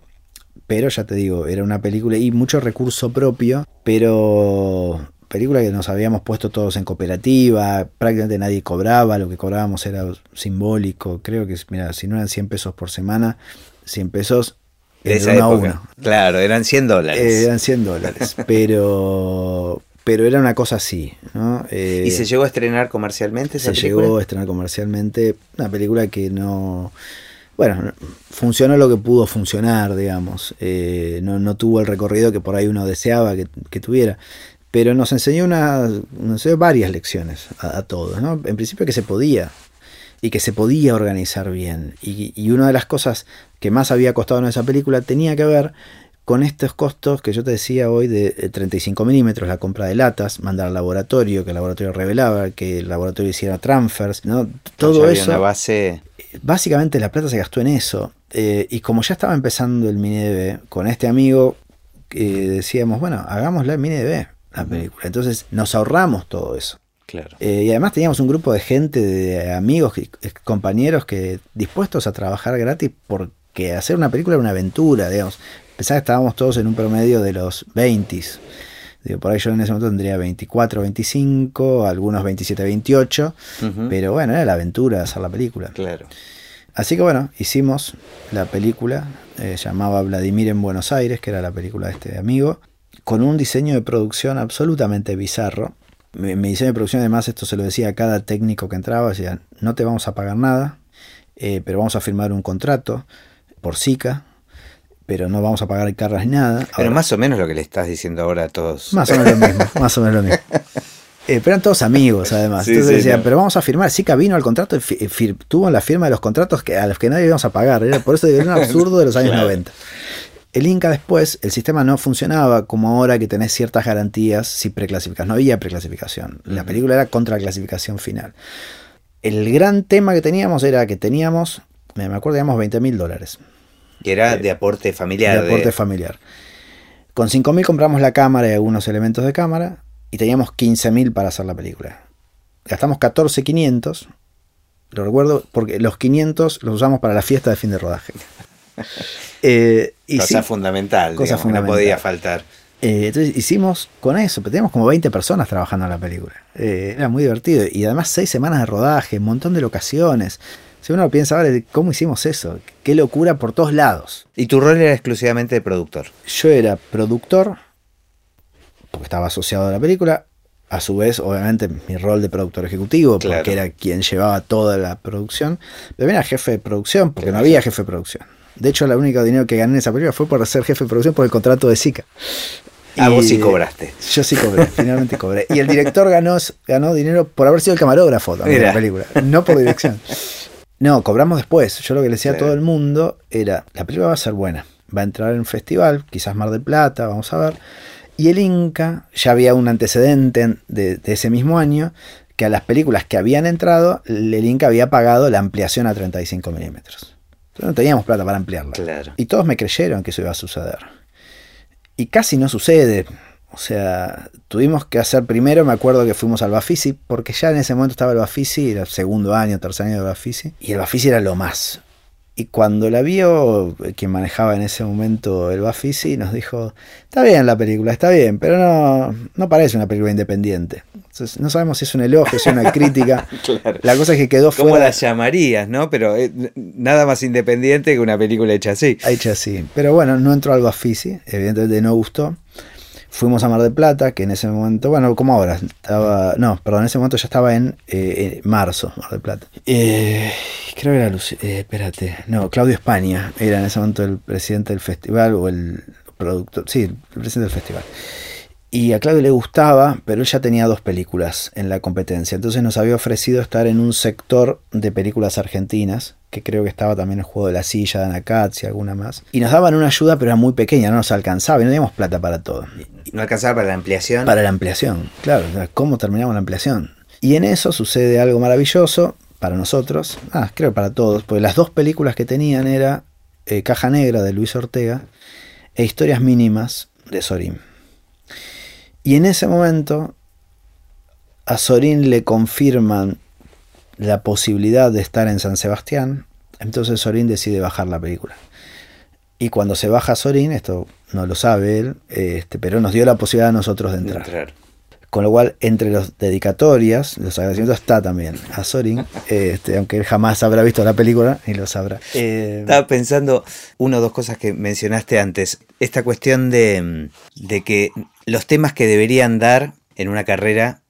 Pero ya te digo, era una película y mucho recurso propio, pero película que nos habíamos puesto todos en cooperativa, prácticamente nadie cobraba, lo que cobrábamos era simbólico. Creo que, mira, si no eran 100 pesos por semana, 100 pesos De esa uno a uno. Claro, eran 100 dólares. Eh, eran 100 dólares, pero, pero era una cosa así. ¿no? Eh, ¿Y se llegó a estrenar comercialmente esa se película? llegó a estrenar comercialmente una película que no bueno funcionó lo que pudo funcionar digamos Eh, no, no tuvo el recorrido que por ahí uno deseaba que, que tuviera pero nos enseñó una nos enseñó varias lecciones a, a todos ¿no? en principio que se podía y que se podía organizar bien. Y, y una de las cosas que más había costado en esa película tenía que ver con estos costos que yo te decía hoy de 35 milímetros, la compra de latas, mandar al laboratorio, que el laboratorio revelaba, que el laboratorio hiciera transfers, ¿no? todo eso. Una base... Básicamente la plata se gastó en eso. Eh, y como ya estaba empezando el mini DB, con este amigo eh, decíamos, bueno, hagámosla en mini DB, la película. Entonces nos ahorramos todo eso. Claro. Eh, y además teníamos un grupo de gente, de amigos, compañeros que dispuestos a trabajar gratis porque hacer una película era una aventura, digamos. Pensaba que estábamos todos en un promedio de los 20. Digo, por ahí yo en ese momento tendría 24, 25, algunos 27, 28. Pero bueno, era la aventura de hacer la película. Claro. Así que bueno, hicimos la película, eh, llamaba Vladimir en Buenos Aires, que era la película de este amigo, con un diseño de producción absolutamente bizarro. Mi, diseño de producción, además, esto se lo decía a cada técnico que entraba, decía, no te vamos a pagar nada, eh, pero vamos a firmar un contrato por SICA, pero no vamos a pagar cargas ni nada. Pero más o menos lo que le estás diciendo ahora a todos. Más o menos lo mismo, más o menos lo mismo. Eh, pero eran todos amigos, además. Entonces decían, pero vamos a firmar. Sica vino al contrato, tuvo la firma de los contratos que, a los que nadie íbamos a pagar. por eso era un absurdo de los años 90. El Inca después, el sistema no funcionaba como ahora que tenés ciertas garantías si preclasificas. No había preclasificación. La película era contra la clasificación final. El gran tema que teníamos era que teníamos, me acuerdo, teníamos 20 mil dólares. Que era de aporte familiar. De aporte familiar. Con 5.000 compramos la cámara y algunos elementos de cámara y teníamos 15.000 para hacer la película. Gastamos 14.500, lo recuerdo, porque los 500 los usamos para la fiesta de fin de rodaje. eh, cosa fundamental, cosa no podía faltar. Eh, entonces hicimos con eso, pero teníamos como 20 personas trabajando en la película. Eh, era muy divertido. Y además 6 semanas de rodaje, un montón de locaciones. Si uno piensa, vale, ¿cómo hicimos eso? Qué locura por todos lados. ¿Y tu rol era exclusivamente de productor? Yo era productor, porque estaba asociado a la película. A su vez, obviamente, mi rol de productor ejecutivo, porque era quien llevaba toda la producción. Pero era jefe de producción, porque no había jefe de producción. De hecho, el único dinero que gané en esa película fue por ser jefe de producción por el contrato de Zika. Ah, vos sí cobraste. Yo sí cobré, finalmente cobré. Y el director ganó, ganó dinero por haber sido el camarógrafo también de la película, no por dirección. No, cobramos después. Yo lo que le decía a todo el mundo era, la película va a ser buena. Va a entrar en un festival, quizás Mar del Plata, vamos a ver. Y el Inca, ya había un antecedente de, ese mismo año, que a las películas que habían entrado, el Inca había pagado la ampliación a 35 milímetros. Entonces no teníamos plata para ampliarla. Y todos me creyeron que eso iba a suceder. Y casi no sucede. O sea, tuvimos que hacer primero, me acuerdo que fuimos al Bafisi, porque ya en ese momento estaba el Bafisi, era el segundo año, tercer año del Bafisi, y el Bafisi era lo más. Y cuando la vio, quien manejaba en ese momento el Bafisi, nos dijo, está bien la película, está bien, pero no, no parece una película independiente. Entonces, no sabemos si es un elogio, si es una crítica. La cosa es que quedó fuera. ¿Cómo la llamarías, no? Pero eh, nada más independiente que una película hecha así. Hecha así. Pero bueno, no entró al Bafisi, evidentemente no gustó. Fuimos a Mar del Plata, que en ese momento, bueno, como ahora, estaba, no, perdón, en ese momento ya estaba en, eh, marzo, Mar del Plata. Eh, creo que era Lucy, eh, espérate, no, Claudio España era en ese momento el presidente del festival o el productor, sí, el presidente del festival. Y a Claudio le gustaba, pero él ya tenía dos películas en la competencia. Entonces nos había ofrecido estar en un sector de películas argentinas, que creo que estaba también el juego de la silla de Anacats y alguna más. Y nos daban una ayuda, pero era muy pequeña, no nos alcanzaba y no teníamos plata para todo. ¿No alcanzaba para la ampliación? Para la ampliación, claro. ¿Cómo terminamos la ampliación? Y en eso sucede algo maravilloso para nosotros, ah, creo que para todos, porque las dos películas que tenían era eh, Caja Negra de Luis Ortega e Historias Mínimas de Sorín. Y en ese momento a Sorín le confirman la posibilidad de estar en San Sebastián, entonces Sorín decide bajar la película. Y cuando se baja Sorín, esto no lo sabe él, este, pero nos dio la posibilidad a nosotros de entrar. Con lo cual, entre los dedicatorias, los agradecimientos está también a Sorin, este, aunque él jamás habrá visto la película, ni lo sabrá. Eh, Estaba pensando una o dos cosas que mencionaste antes. Esta cuestión de, que los temas que deberían dar en una carrera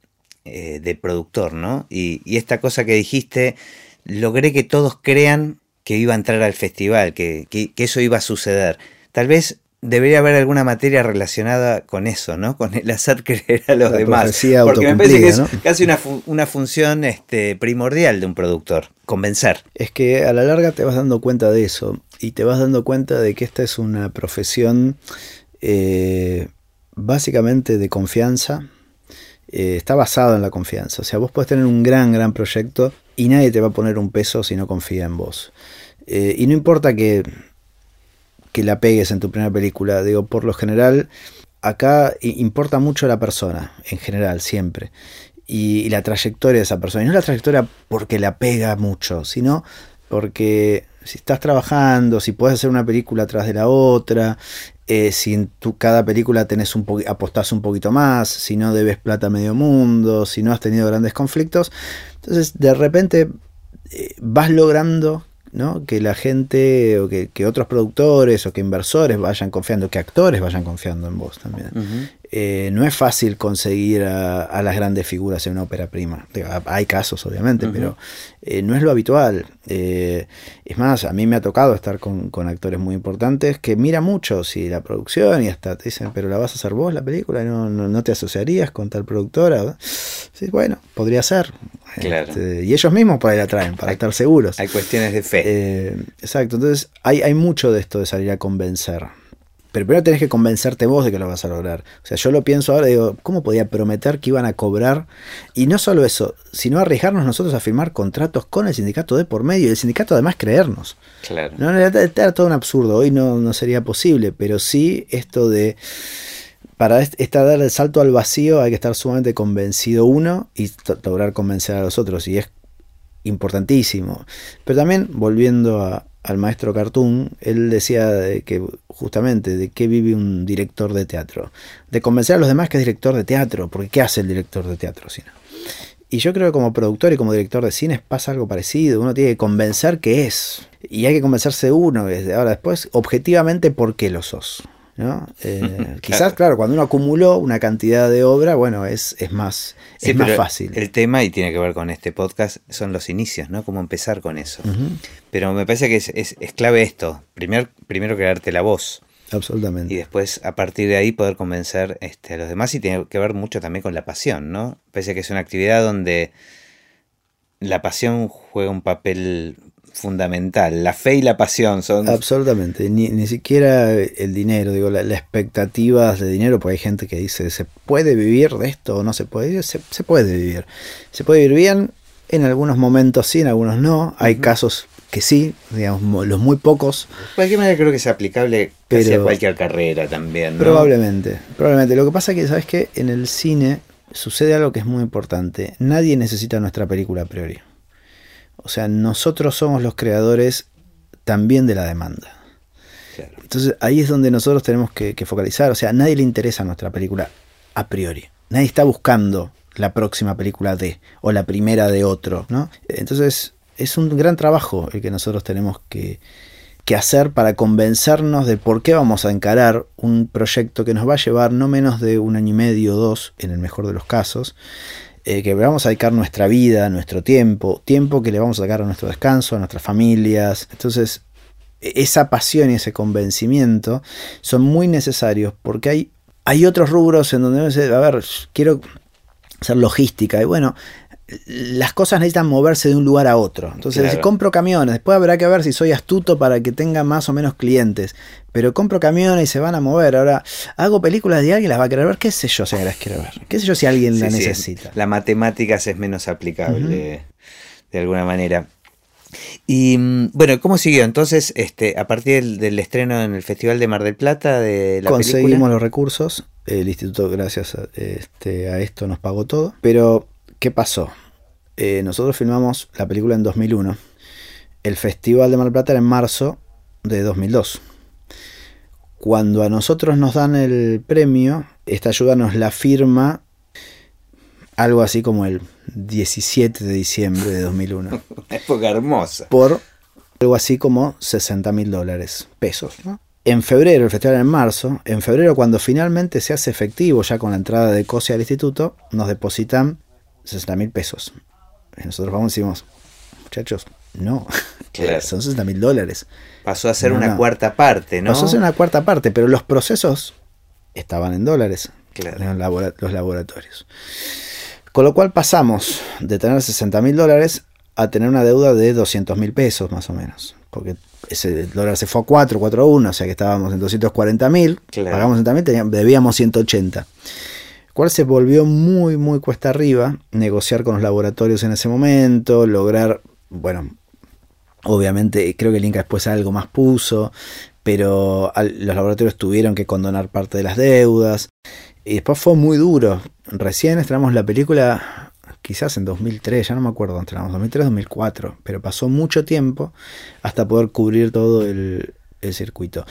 eh, de productor, ¿no? Y, esta cosa que dijiste, logré que todos crean que iba a entrar al festival, que, que eso iba a suceder. Tal vez debería haber alguna materia relacionada con eso, ¿no? Con el hacer creer a los La demás. Porque me parece que es casi una, fu- una función este, primordial de un productor, convencer. Es que a la larga te vas dando cuenta de eso y te vas dando cuenta de que esta es una profesión eh, básicamente de confianza. Eh, está basado en la confianza. O sea, vos puedes tener un gran, gran proyecto y nadie te va a poner un peso si no confía en vos. Eh, y no importa que, que la pegues en tu primera película. Digo, por lo general, acá importa mucho la persona, en general, siempre. Y, la trayectoria de esa persona. Y no la trayectoria porque la pega mucho, sino porque si estás trabajando, si puedes hacer una película tras de la otra, eh, si en tu cada película tenés un apostás un poquito más, si no debes plata a medio mundo, si no has tenido grandes conflictos, entonces de repente eh, vas logrando ¿no? que la gente o que, que otros productores o que inversores vayan confiando, que actores vayan confiando en vos también. Eh, no es fácil conseguir a, a las grandes figuras en una ópera prima. Hay casos, obviamente, pero eh, no es lo habitual. Eh, es más, a mí me ha tocado estar con, con actores muy importantes que mira mucho si la producción y hasta te dicen, pero la vas a hacer vos la película, no, no, no te asociarías con tal productora. Sí, bueno, podría ser. Claro. Este, y ellos mismos por ahí la traen, para Hay- estar seguros. Hay cuestiones de fe. Eh, exacto, entonces hay, hay mucho de esto de salir a convencer. Pero primero tenés que convencerte vos de que lo vas a lograr. O sea, yo lo pienso ahora, digo, ¿cómo podía prometer que iban a cobrar? Y no solo eso, sino arriesgarnos nosotros a firmar contratos con el sindicato de por medio y el sindicato además creernos. claro. No, era, todo un absurdo, hoy no, no sería posible, pero sí esto de, para est- esta dar el salto al vacío hay que estar sumamente convencido uno y lograr convencer a los otros, y es importantísimo. Pero también, volviendo a- al maestro Cartoon, él decía de que justamente de qué vive un director de teatro. De convencer a los demás que es director de teatro, porque ¿qué hace el director de teatro? Si no? Y yo creo que como productor y como director de cines pasa algo parecido. Uno tiene que convencer que es. Y hay que convencerse uno. Ahora después, objetivamente, ¿por qué lo sos? ¿No? Eh, Quizás, claro, cuando uno acumuló una cantidad de obra, bueno, es, es más, Sí, es más fácil. El tema, y tiene que ver con este podcast, son los inicios, ¿no? Cómo empezar con eso. Pero me parece que es, es- es clave esto. Primero, primero crearte la voz. Y Absolutamente. después, a partir de ahí, poder convencer este, a los demás. Y tiene que ver mucho también con la pasión, ¿no? Parece que es una actividad donde la pasión juega un papel fundamental. La fe y la pasión son... Absolutamente, ni, ni siquiera el dinero, digo, la- las expectativas de dinero, porque hay gente que dice, ¿se puede vivir de esto o no se puede vivir? Se, se puede vivir. Se puede vivir bien, en algunos momentos sí, en algunos no. Hay casos que sí, digamos, mo- los muy pocos, De cualquier manera creo que es aplicable casi Pero- a cualquier carrera también, ¿no? probablemente, probablemente. Lo que pasa es que, ¿sabes qué? En el cine sucede algo que es muy importante. Nadie necesita nuestra película a priori. O sea, nosotros somos los creadores también de la demanda. Claro. Entonces ahí es donde nosotros tenemos que, que focalizar. O sea, a nadie le interesa nuestra película a priori. Nadie está buscando la próxima película de o la primera de otro, ¿no? Entonces es un gran trabajo el que nosotros tenemos que, que hacer para convencernos de por qué vamos a encarar un proyecto que nos va a llevar no menos de un año y medio o dos, en el mejor de los casos, eh, que vamos a dedicar nuestra vida, nuestro tiempo, tiempo que le vamos a sacar a nuestro descanso, a nuestras familias. Entonces, e- esa pasión y ese convencimiento son muy necesarios porque hay, hay otros rubros en donde a ver, quiero hacer logística y bueno, las cosas necesitan moverse de un lugar a otro. Entonces, Claro. si compro camiones, después habrá que ver si soy astuto para que tenga más o menos clientes. Pero compro camiones y se van a mover. Ahora, hago películas y alguien las va a querer ver. ¿Qué sé yo si las quiere ver? ¿Qué sé yo si alguien la sí, necesita? La matemáticas es menos aplicable de alguna manera. Y mm, bueno, ¿cómo siguió? Entonces, este, a partir del, del estreno en el Festival de Mar del Plata de la Conseguimos película. los recursos. El instituto, gracias a, este, a esto, nos pagó todo. Pero, ¿qué pasó? Eh, nosotros filmamos la película en 2001. El Festival de Mar del Plata era en marzo de 2002. Cuando a nosotros nos dan el premio, esta ayuda nos la firma algo así como el 17 de diciembre de 2001 Una época hermosa. por algo así como 60 mil dólares, pesos. ¿no? En febrero, el festival en marzo, en febrero cuando finalmente se hace efectivo ya con la entrada de COSE al instituto, nos depositan 60 mil pesos. Y nosotros vamos y decimos, muchachos, No, Claro. son 60 mil dólares. Pasó a ser No, una no. cuarta parte, ¿no? Pasó a ser una cuarta parte, pero los procesos estaban en dólares. Claro. en los laboratorios. Con lo cual pasamos de tener 60 mil dólares a tener una deuda de 200 mil pesos más o menos. Porque ese dólar se fue a 4, 4 a 1, o sea que estábamos en 240 mil, Claro. pagamos 60 mil, debíamos 180. Cual se volvió muy, muy cuesta arriba negociar con los laboratorios en ese momento, lograr, bueno, obviamente creo que el Inca después algo más puso, pero los laboratorios tuvieron que condonar parte de las deudas. Y después fue muy duro. Recién estrenamos la película, quizás en 2003, ya no me acuerdo, estrenamos 2003, 2004, pero pasó mucho tiempo hasta poder cubrir todo el circuito.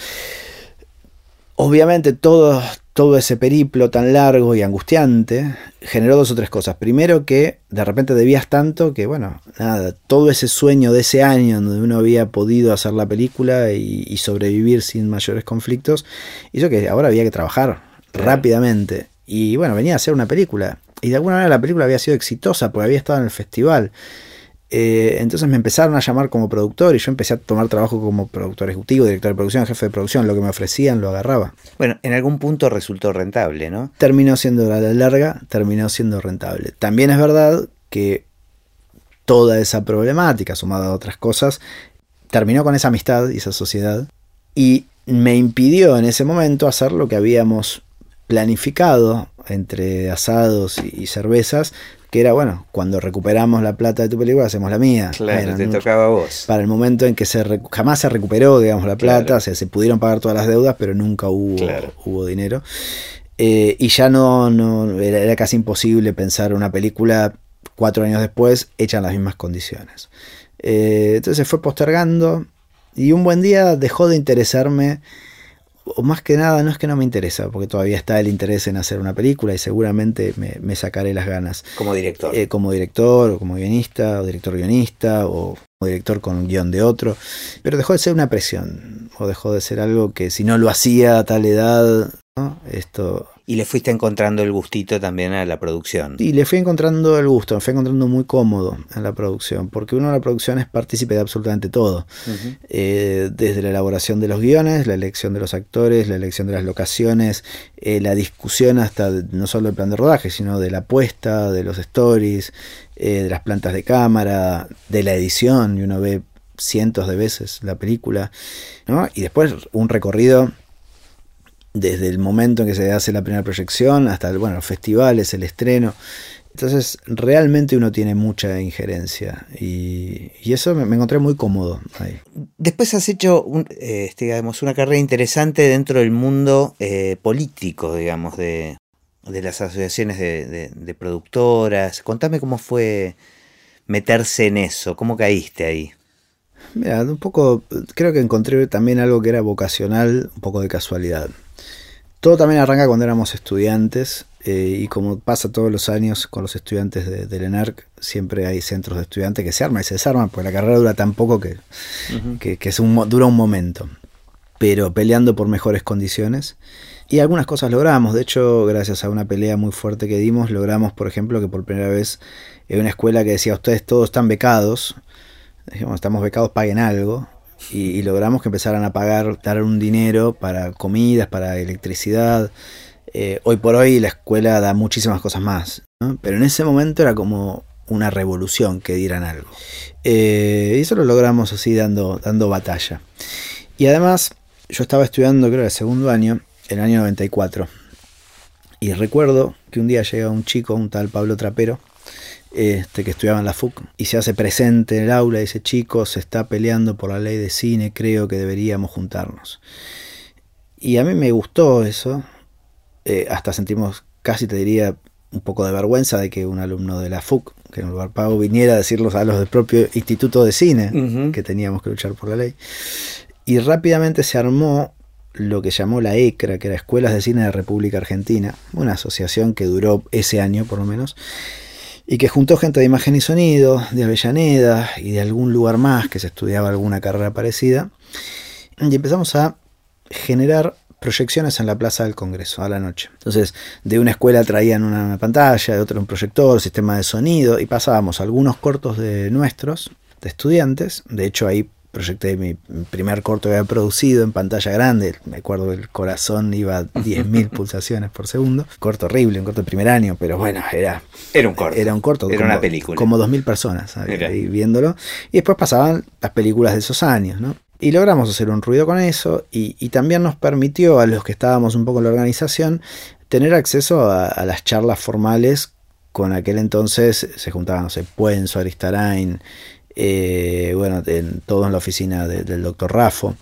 Obviamente todo, todo ese periplo tan largo y angustiante generó dos o tres cosas. Primero que de repente debías tanto que, bueno, nada, todo ese sueño de ese año donde uno había podido hacer la película y, y sobrevivir sin mayores conflictos, hizo que ahora había que trabajar rápidamente. Y bueno, venía a hacer una película. Y de alguna manera la película había sido exitosa porque había estado en el festival. Eh, entonces me empezaron a llamar como productor y yo empecé a tomar trabajo como productor ejecutivo, director de producción, jefe de producción. Lo que me ofrecían lo agarraba. Bueno, en algún punto resultó rentable, ¿no? Terminó siendo a la larga, terminó siendo rentable. También es verdad que toda esa problemática, sumada a otras cosas, terminó con esa amistad y esa sociedad y me impidió en ese momento hacer lo que habíamos planificado entre asados y, y cervezas, que era, bueno, cuando recuperamos la plata de tu película, hacemos la mía. Claro, Eran te tocaba a vos. para el momento en que se jamás se recuperó, digamos, la plata, Claro. o sea, se pudieron pagar todas las deudas, pero nunca hubo, Claro. hubo dinero. Eh, y ya no, no era, era casi imposible pensar una película cuatro años después hecha en las mismas condiciones. Eh, entonces se fue postergando y un buen día dejó de interesarme, o más que nada, no es que no me interesa, porque todavía está el interés en hacer una película y seguramente me, me sacaré las ganas Como director. eh, como director o como guionista o director guionista o como director con un guion de otro, pero dejó de ser una presión o dejó de ser algo que si no lo hacía a tal edad, ¿no? esto... y le fuiste encontrando el gustito también a la producción. Y le fui encontrando el gusto, me fui encontrando muy cómodo en la producción, porque uno en la producción es partícipe de absolutamente todo. Eh, desde la elaboración de los guiones, la elección de los actores, la elección de las locaciones, eh, la discusión hasta de- no solo del plan de rodaje, sino de la apuesta, de los stories, eh, de las plantas de cámara, de la edición, y uno ve cientos de veces la película, ¿no? Y después un recorrido desde el momento en que se hace la primera proyección hasta bueno, los festivales, el estreno. Entonces, realmente uno tiene mucha injerencia y, y eso me, me encontré muy cómodo ahí. Después has hecho un, eh, este, digamos, una carrera interesante dentro del mundo eh, político, digamos, de, de las asociaciones de, de- de productoras. Contame cómo fue meterse en eso, cómo caíste ahí. Mira, un poco, creo que encontré también algo que era vocacional, un poco de casualidad. Todo también arranca cuando éramos estudiantes eh, y como pasa todos los años con los estudiantes de, del ENARC, siempre hay centros de estudiantes que se arman y se desarman, porque la carrera dura tan poco que, que, que es un, dura un momento, pero peleando por mejores condiciones. Y algunas cosas logramos, de hecho, gracias a una pelea muy fuerte que dimos, logramos, por ejemplo, que por primera vez en una escuela que decía, ustedes todos están becados, dijimos, estamos becados, paguen algo. Y, logramos que empezaran a pagar, dar un dinero para comidas, para electricidad. Eh, hoy por hoy la escuela da muchísimas cosas más, pero en ese momento era como una revolución que dieran algo. Eh, y eso lo logramos así dando, dando batalla. Y además, yo estaba estudiando, creo, el segundo año, el año 94. Y recuerdo que un día llega un chico, un tal Pablo Trapero, este, que estudiaba en la FUC, y se hace presente en el aula y dice, chicos, se está peleando por la ley de cine, creo que deberíamos juntarnos. Y a mí me gustó eso, eh, hasta sentimos, casi te diría, un poco de vergüenza de que un alumno de la FUC, que en lugar pago, viniera a decirlos a los del propio Instituto de Cine, que teníamos que luchar por la ley. Y rápidamente se armó lo que llamó la ECRA, que era Escuelas de Cine de República Argentina, una asociación que duró ese año por lo menos, y que juntó gente de imagen y sonido, de Avellaneda y de algún lugar más que se estudiaba alguna carrera parecida, y empezamos a generar proyecciones en la Plaza del Congreso a la noche. Entonces, de una escuela traían una pantalla, de otra un proyector, sistema de sonido, y pasábamos algunos cortos de nuestros de estudiantes. De hecho, ahí proyecté mi primer corto que había producido en pantalla grande. Me acuerdo que el corazón iba a 10.000 pulsaciones por segundo. Corto horrible, un corto de primer año, pero bueno, era. Era un corto. Era un corto. Era como, una película. Como 2.000 personas ahí viéndolo. Y después pasaban las películas de esos años, ¿no? Y logramos hacer un ruido con eso y, y, también nos permitió a los que estábamos un poco en la organización tener acceso a, a las charlas formales con aquel entonces se juntaban, no sé, Puenzo, Aristarain, eh, bueno, en, todo en la oficina de, del doctor Raffo,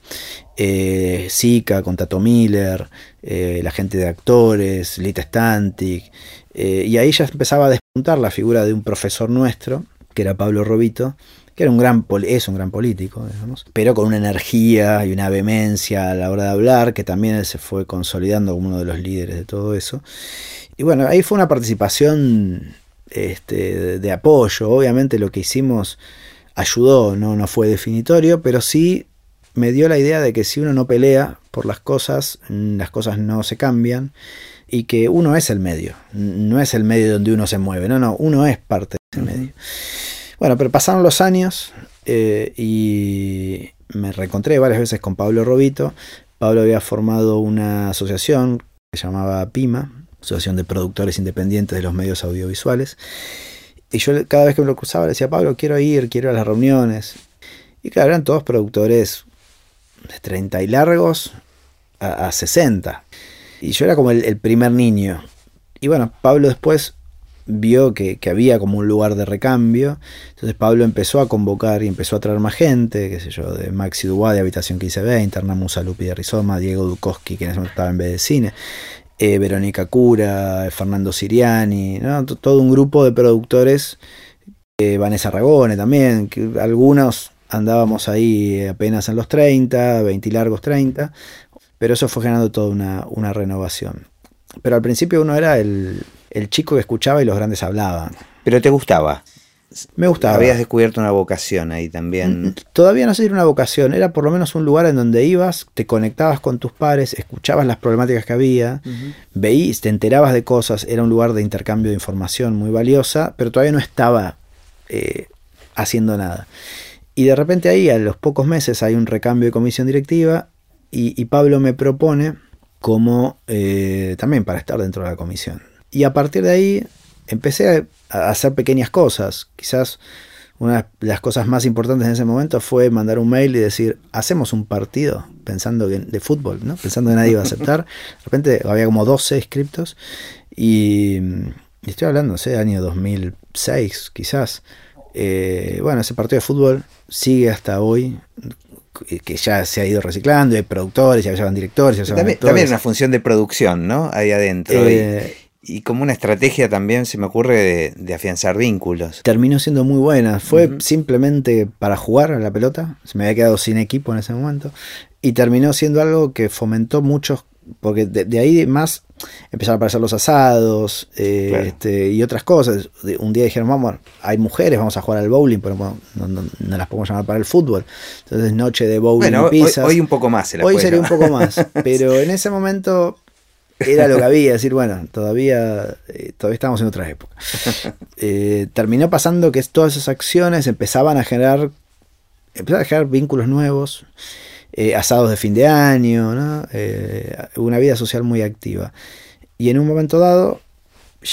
eh, Zika con Tato Miller, eh, la gente de actores, Lita Stantic, eh, y ahí ya empezaba a despuntar la figura de un profesor nuestro, que era Pablo Robito, que era un gran es un gran político, digamos, pero con una energía y una vehemencia a la hora de hablar, que también él se fue consolidando como uno de los líderes de todo eso. Y bueno, ahí fue una participación este, de apoyo. Obviamente lo que hicimos ayudó, no, no fue definitorio, pero sí me dio la idea de que si uno no pelea por las cosas, las cosas no se cambian y que uno es el medio, no es el medio donde uno se mueve, no, no, uno es parte de ese medio. Bueno, pero pasaron los años eh, y me reencontré varias veces con Pablo Robito. Pablo había formado una asociación que se llamaba PIMA, Asociación de Productores Independientes de los Medios Audiovisuales. Y yo cada vez que me lo cruzaba le decía, Pablo, quiero ir, quiero a las reuniones. Y claro, eran todos productores de 30 y largos a, a 60. Y yo era como el, primer niño. Y bueno, Pablo después vio que, había como un lugar de recambio. Entonces Pablo empezó a convocar y empezó a traer más gente, qué sé yo, de Maxi Dubois de Habitación 1520, Hernán Musa Lupi de Rizoma, Diego Dukowski, que en ese momento estaba en vez de cine, eh, Verónica Cura, Fernando Siriani, todo un grupo de productores, eh, Vanessa Ragone también, algunos andábamos ahí apenas en los 30, 20 y largos 30, pero eso fue generando toda una, una renovación. Pero al principio uno era el, el, chico que escuchaba y los grandes hablaban. ¿Pero te gustaba? Me gustaba. Habías descubierto una vocación ahí también. Todavía no sé si era una vocación, era por lo menos un lugar en donde ibas, te conectabas con tus pares, escuchabas las problemáticas que había, uh -huh. veías, te enterabas de cosas, era un lugar de intercambio de información muy valiosa, pero todavía no estaba eh, haciendo nada. Y de repente ahí, a los pocos meses, hay un recambio de comisión directiva y, y Pablo me propone como eh, también para estar dentro de la comisión. Y a partir de ahí empecé a hacer pequeñas cosas. Quizás una de las cosas más importantes en ese momento fue mandar un mail y decir, hacemos un partido, pensando que, de fútbol, ¿no? pensando que nadie iba a aceptar. De repente había como 12 scriptos y, y estoy hablando, no sé, año 2006 quizás. Eh, bueno, ese partido de fútbol sigue hasta hoy que ya se ha ido reciclando, hay productores, ya llevan directores, ya también, también una función de producción, ¿no? Ahí adentro. Eh, y, como una estrategia también se me ocurre de, de, afianzar vínculos. Terminó siendo muy buena. Fue uh -huh. simplemente para jugar a la pelota. Se me había quedado sin equipo en ese momento. Y terminó siendo algo que fomentó muchos porque de, de, ahí más empezaron a aparecer los asados eh, claro. este, y otras cosas. Un día dijeron, vamos, hay mujeres, vamos a jugar al bowling, pero no, no, no, las podemos llamar para el fútbol. Entonces, noche de bowling bueno, y pizzas. Hoy, hoy, un poco más. Se la hoy sería un poco más, pero en ese momento era lo que había, decir, bueno, todavía, eh, todavía estamos en otra época. Eh, terminó pasando que todas esas acciones empezaban a generar, empezaban a generar vínculos nuevos eh, asados de fin de año, ¿no? una vida social muy activa. Y en un momento dado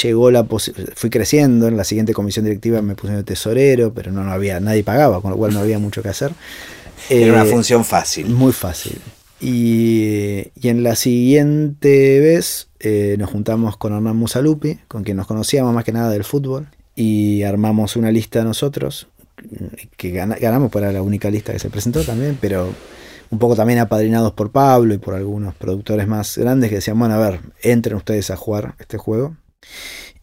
llegó la fui creciendo, en la siguiente comisión directiva me puse de tesorero, pero no, no había, nadie pagaba, con lo cual no había mucho que hacer. Era una función fácil. Muy fácil. Y, en la siguiente vez eh, nos juntamos con Hernán Musalupi, con quien nos conocíamos más que nada del fútbol, y armamos una lista nosotros, que ganamos, para la única lista que se presentó también, pero un poco también apadrinados por Pablo y por algunos productores más grandes que decían, bueno, a ver, entren ustedes a jugar este juego.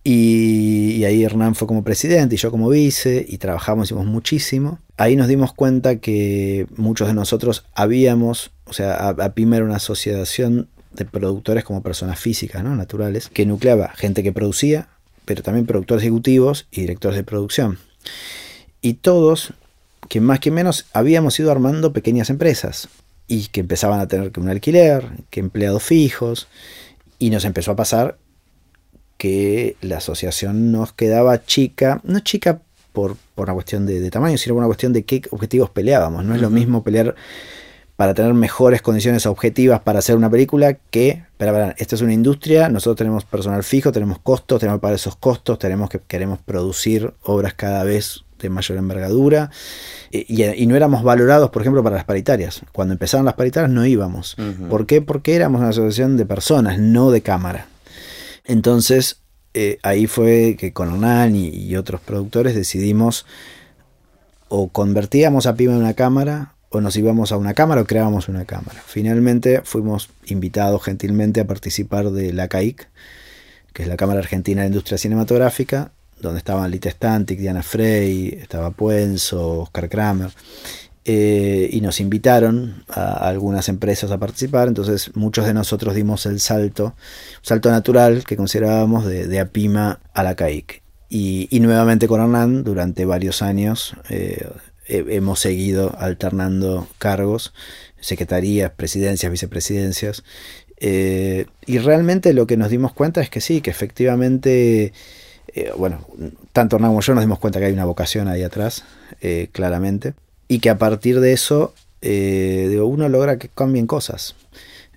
Y, ahí Hernán fue como presidente y yo como vice y trabajamos, muchísimo. Ahí nos dimos cuenta que muchos de nosotros habíamos, o sea, APIMA era una asociación de productores como personas físicas, ¿no? naturales, que nucleaba gente que producía, pero también productores ejecutivos y directores de producción. Y todos que más que menos habíamos ido armando pequeñas empresas y que empezaban a tener que un alquiler, que empleados fijos, y nos empezó a pasar que la asociación nos quedaba chica, no chica por, por una cuestión de, tamaño, sino por una cuestión de qué objetivos peleábamos. No es lo mismo pelear para tener mejores condiciones objetivas para hacer una película que, pero esta es una industria, nosotros tenemos personal fijo, tenemos costos, tenemos que pagar esos costos, tenemos que queremos producir obras cada vez de mayor envergadura y, no éramos valorados, por ejemplo, para las paritarias. Cuando empezaron las paritarias no íbamos. ¿Por qué? Porque éramos una asociación de personas, no de cámara. Entonces, eh, ahí fue que con y, otros productores decidimos o convertíamos a PIMA en una cámara o nos íbamos a una cámara o creábamos una cámara. Finalmente fuimos invitados gentilmente a participar de la CAIC, que es la Cámara Argentina de Industria Cinematográfica, donde estaban Lita Stantic, Diana Frey, estaba Puenzo, Oscar Kramer, eh, y nos invitaron a, algunas empresas a participar, entonces muchos de nosotros dimos el salto, un salto natural que considerábamos de, Apima a la CAIC. Y, nuevamente con Hernán, durante varios años, eh, hemos seguido alternando cargos, secretarías, presidencias, vicepresidencias, eh, y realmente lo que nos dimos cuenta es que sí, que efectivamente bueno, tanto Hernán como yo nos dimos cuenta que hay una vocación ahí atrás, claramente, y que a partir de eso, eh, digo, uno logra que cambien cosas.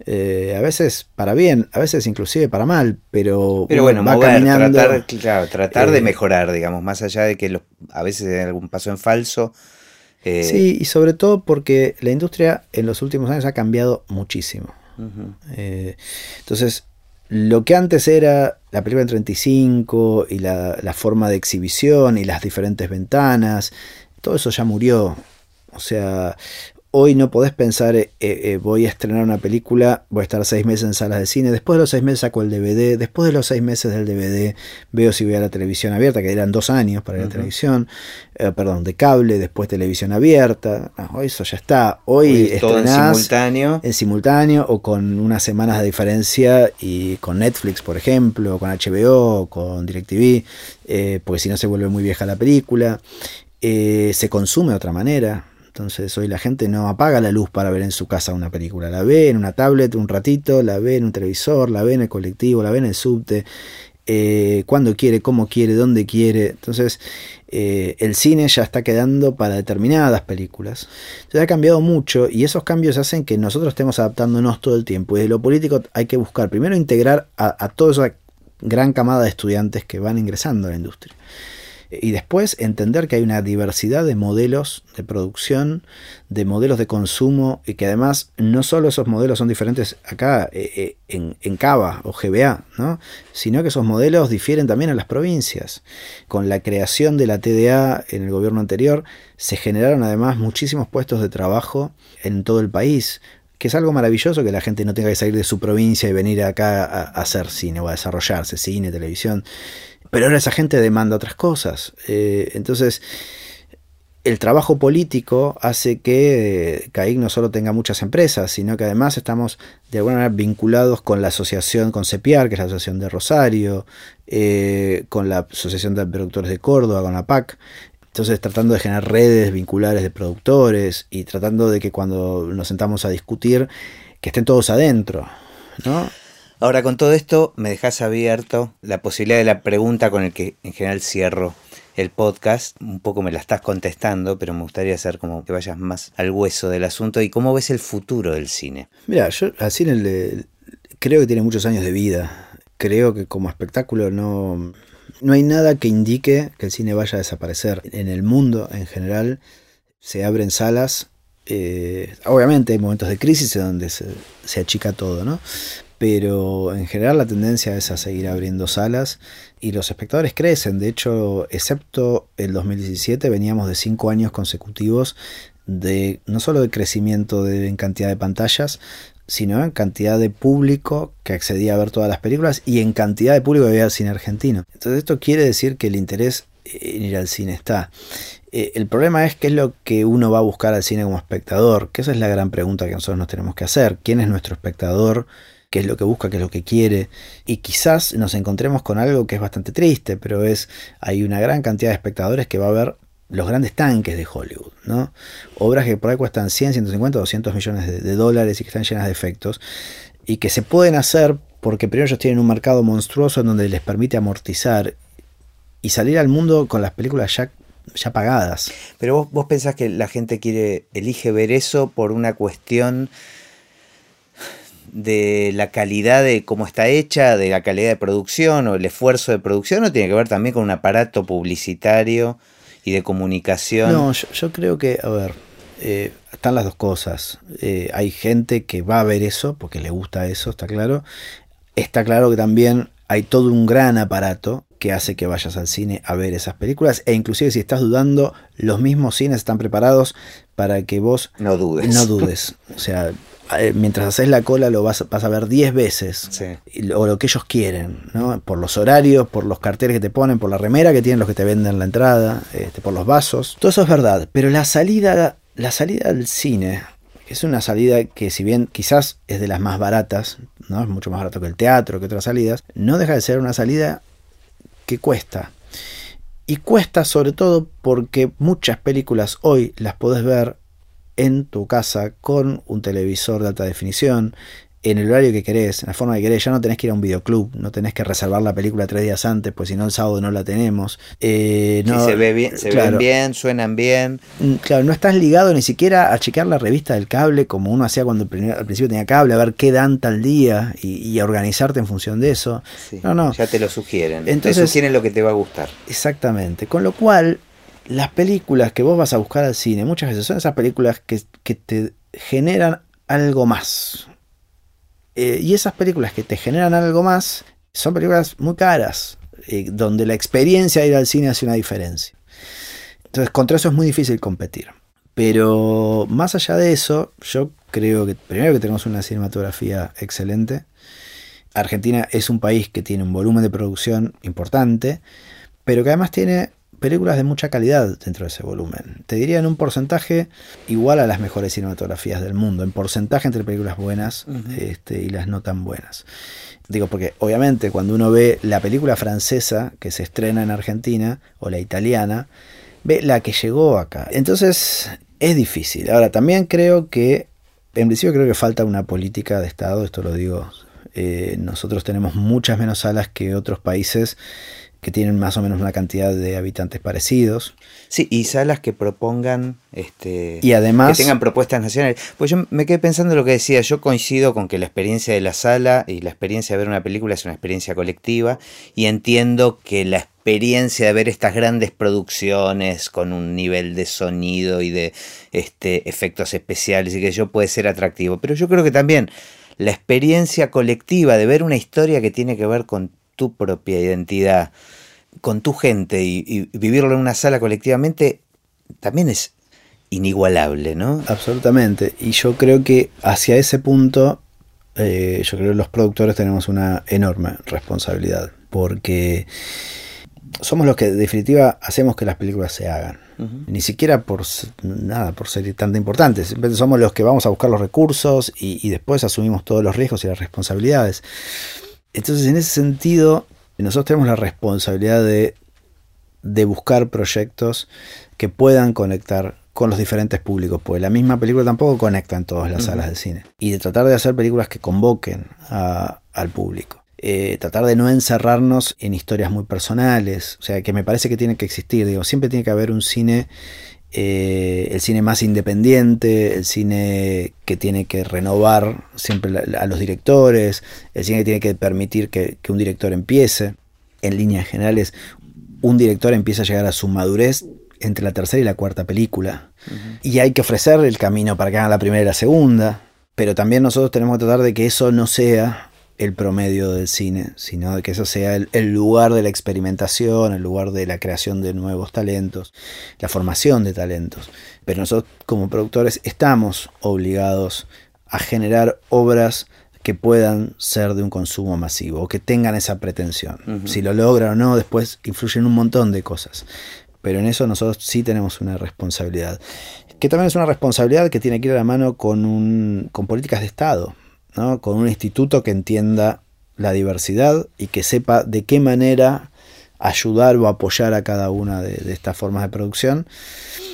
a veces para bien, a veces inclusive para mal, pero, pero bueno, va caminando, tratar, tratar de mejorar, digamos, más allá de que a veces algún paso en falso. Sí, y sobre todo porque la industria en los últimos años ha cambiado muchísimo. entonces, lo que antes era la película en 35 y la, la, forma de exhibición y las diferentes ventanas, todo eso ya murió. O sea, Hoy no podés pensar, eh, eh, voy a estrenar una película, voy a estar seis meses en salas de cine, después de los seis meses saco el DVD, después de los seis meses del DVD veo si voy a la televisión abierta, que eran dos años para la televisión, eh, perdón, de cable, después televisión abierta, hoy eso ya está. Hoy, todo en simultáneo. En simultáneo o con unas semanas de diferencia y con Netflix, por ejemplo, con HBO, con DirecTV, porque si no se vuelve muy vieja la película. se consume de otra manera entonces hoy la gente no apaga la luz para ver en su casa una película, la ve en una tablet un ratito, la ve en un televisor, la ve en el colectivo, la ve en el subte, eh, cuando quiere, cómo quiere, dónde quiere. Entonces eh, el cine ya está quedando para determinadas películas. Entonces ha cambiado mucho y esos cambios hacen que nosotros estemos adaptándonos todo el tiempo. Y de lo político hay que buscar primero integrar a, a toda esa gran camada de estudiantes que van ingresando a la industria y después entender que hay una diversidad de modelos de producción, de modelos de consumo y que además no solo esos modelos son diferentes acá eh, eh, en, en, Cava o GBA, ¿no? sino que esos modelos difieren también en las provincias. Con la creación de la TDA en el gobierno anterior se generaron además muchísimos puestos de trabajo en todo el país que es algo maravilloso que la gente no tenga que salir de su provincia y venir acá a, hacer cine o a desarrollarse, cine, televisión. Pero ahora esa gente demanda otras cosas. Eh, entonces, el trabajo político hace que CAIC no solo tenga muchas empresas, sino que además estamos de alguna manera vinculados con la asociación, con CEPIAR, que es la asociación de Rosario, eh, con la Asociación de Productores de Córdoba, con la PAC. Entonces tratando de generar redes vinculares de productores y tratando de que cuando nos sentamos a discutir, que estén todos adentro. ¿no? Ahora con todo esto me dejas abierto la posibilidad de la pregunta con el que en general cierro el podcast. Un poco me la estás contestando, pero me gustaría hacer como que vayas más al hueso del asunto y cómo ves el futuro del cine. Mira, yo al cine creo que tiene muchos años de vida. Creo que como espectáculo no, no hay nada que indique que el cine vaya a desaparecer. En el mundo en general se abren salas. Eh, obviamente hay momentos de crisis en donde se, se achica todo, ¿no? Pero en general la tendencia es a seguir abriendo salas y los espectadores crecen. De hecho, excepto el 2017, veníamos de cinco años consecutivos de no solo de crecimiento en cantidad de pantallas, sino en cantidad de público que accedía a ver todas las películas y en cantidad de público que veía cine argentino. Entonces esto quiere decir que el interés en ir al cine está. Eh, el problema es qué es lo que uno va a buscar al cine como espectador, que esa es la gran pregunta que nosotros nos tenemos que hacer. ¿Quién es nuestro espectador? Qué es lo que busca, qué es lo que quiere. Y quizás nos encontremos con algo que es bastante triste, pero es, hay una gran cantidad de espectadores que va a ver los grandes tanques de Hollywood, ¿no? Obras que por ahí cuestan 100, 150, 200 millones de, dólares y que están llenas de efectos y que se pueden hacer porque primero ellos tienen un mercado monstruoso en donde les permite amortizar y salir al mundo con las películas ya ya pagadas. Pero vos, vos pensás que la gente quiere, elige ver eso por una cuestión de la calidad de cómo está hecha, de la calidad de producción o el esfuerzo de producción, o tiene que ver también con un aparato publicitario y de comunicación? No, yo, creo que, a ver, eh, están las dos cosas. Eh, hay gente que va a ver eso porque le gusta eso, está claro. Está claro que también hay todo un gran aparato que hace que vayas al cine a ver esas películas e inclusive si estás dudando, los mismos cines están preparados para que vos no dudes. No dudes. O sea, mientras haces la cola lo vas, vas a ver 10 veces. O lo que ellos quieren, ¿no? Por los horarios, por los carteles que te ponen, por la remera que tienen los que te venden la entrada, este, por los vasos. Todo eso es verdad. Pero la salida, la salida al cine es una salida que si bien quizás es de las más baratas, ¿no? Es mucho más barato que el teatro, que otras salidas, no deja de ser una salida que cuesta. Y cuesta sobre todo porque muchas películas hoy las podés ver en tu casa con un televisor de alta definición, en el horario que querés, en la forma que querés, ya no tenés que ir a un videoclub, no tenés que reservar la película tres días antes, pues si no el sábado no la tenemos. Eh, no, se, ve bien, se ven bien, suenan bien. Mm, claro, no estás ligado ni siquiera a chequear la revista del cable como uno hacía cuando al principio tenía cable, a ver qué dan tal día y, a organizarte en función de eso. no, no. Ya te lo sugieren. Entonces, te sugieren lo que te va a gustar. Exactamente. Con lo cual, las películas que vos vas a buscar al cine muchas veces son esas películas que, que te generan algo más eh, y esas películas que te generan algo más son películas muy caras, eh, donde la experiencia de ir al cine hace una diferencia. Entonces, contra eso es muy difícil competir. Pero más allá de eso, yo creo que primero que tenemos una cinematografía excelente. Argentina es un país que tiene un volumen de producción importante, pero que además tiene películas de mucha calidad dentro de ese volumen. Te diría en un porcentaje igual a las mejores cinematografías del mundo, en porcentaje entre películas buenas este, y las no tan buenas. Digo, porque obviamente cuando uno ve la película francesa que se estrena en Argentina o la italiana, ve la que llegó acá. Entonces es difícil. Ahora, también creo que, en principio creo que falta una política de Estado, esto lo digo, eh, nosotros tenemos muchas menos salas que otros países que tienen más o menos una cantidad de habitantes parecidos. Sí, y salas que propongan, este, y además, que tengan propuestas nacionales. Pues yo me quedé pensando en lo que decía, yo coincido con que la experiencia de la sala y la experiencia de ver una película es una experiencia colectiva y entiendo que la experiencia de ver estas grandes producciones con un nivel de sonido y de este, efectos especiales y que yo puede ser atractivo, pero yo creo que también la experiencia colectiva de ver una historia que tiene que ver con tu propia identidad, con tu gente y, vivirlo en una sala colectivamente, también es inigualable, ¿no? Absolutamente. Y yo creo que hacia ese punto, eh, yo creo que los productores tenemos una enorme responsabilidad, porque somos los que, en definitiva, hacemos que las películas se hagan. Ni siquiera por nada, por ser tan importantes. Somos los que vamos a buscar los recursos y, y después asumimos todos los riesgos y las responsabilidades. Entonces, en ese sentido, nosotros tenemos la responsabilidad de, buscar proyectos que puedan conectar con los diferentes públicos, porque la misma película tampoco conecta en todas las salas de cine. Y de tratar de hacer películas que convoquen al público. Eh, tratar de no encerrarnos en historias muy personales, o sea, que me parece que tiene que existir, digo, siempre tiene que haber un cine eh, el cine más independiente, el cine que tiene que renovar siempre a los directores, el cine que tiene que permitir que, un director empiece. En líneas generales, un director empieza a llegar a su madurez entre la tercera y la cuarta película. Y hay que ofrecer el camino para que hagan la primera y la segunda. Pero también nosotros tenemos que tratar de que eso no sea el promedio del cine, sino de que eso sea el, lugar de la experimentación, el lugar de la creación de nuevos talentos, la formación de talentos. Pero nosotros como productores estamos obligados a generar obras que puedan ser de un consumo masivo o que tengan esa pretensión. Si lo logran o no, después influyen un montón de cosas. Pero en eso nosotros sí tenemos una responsabilidad. Que también es una responsabilidad que tiene que ir a la mano con, un, con políticas de Estado con un instituto que entienda la diversidad y que sepa de qué manera ayudar o apoyar a cada una de, estas formas de producción,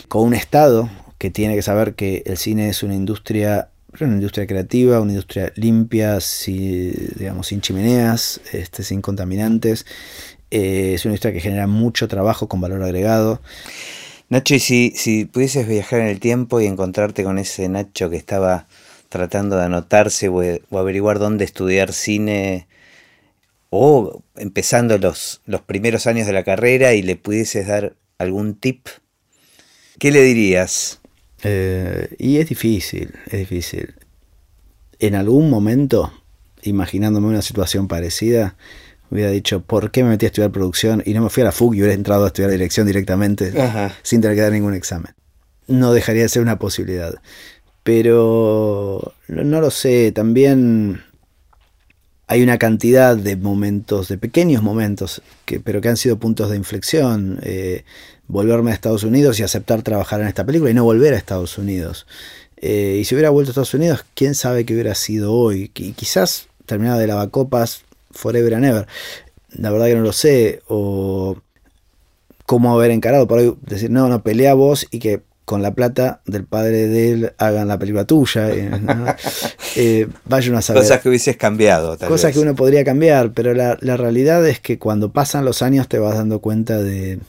con un Estado que tiene que saber que el cine es una industria, una industria creativa, una industria limpia, digamos, sin chimeneas, este, sin contaminantes, Eh, es una historia que genera mucho trabajo con valor agregado. Nacho, y si, si pudieses viajar en el tiempo y encontrarte con ese Nacho que estaba tratando de anotarse o, o averiguar dónde estudiar cine o empezando los, los primeros años de la carrera y le pudieses dar algún tip, ¿qué le dirías? Eh, y es difícil, es difícil. En algún momento, imaginándome una situación parecida, hubiera dicho, ¿por qué me metí a estudiar producción y no me fui a la FUC y hubiera entrado a estudiar dirección directamente sin tener que dar ningún examen? No dejaría de ser una posibilidad. Pero no lo sé, también hay una cantidad de momentos, de pequeños momentos, que, pero que han sido puntos de inflexión. Eh, volverme a Estados Unidos y aceptar trabajar en esta película y no volver a Estados Unidos. Eh, y si hubiera vuelto a Estados Unidos, quién sabe qué hubiera sido hoy. Y quizás terminado de lavacopas forever and ever. La verdad que no lo sé. O cómo haber encarado por hoy. Decir, no, no, pelea vos y que con la plata del padre de él hagan la película tuya. Eh, eh, vaya a saber. Cosas que hubieses cambiado. Cosas que uno podría cambiar, pero la, realidad es que cuando pasan los años te vas dando cuenta de,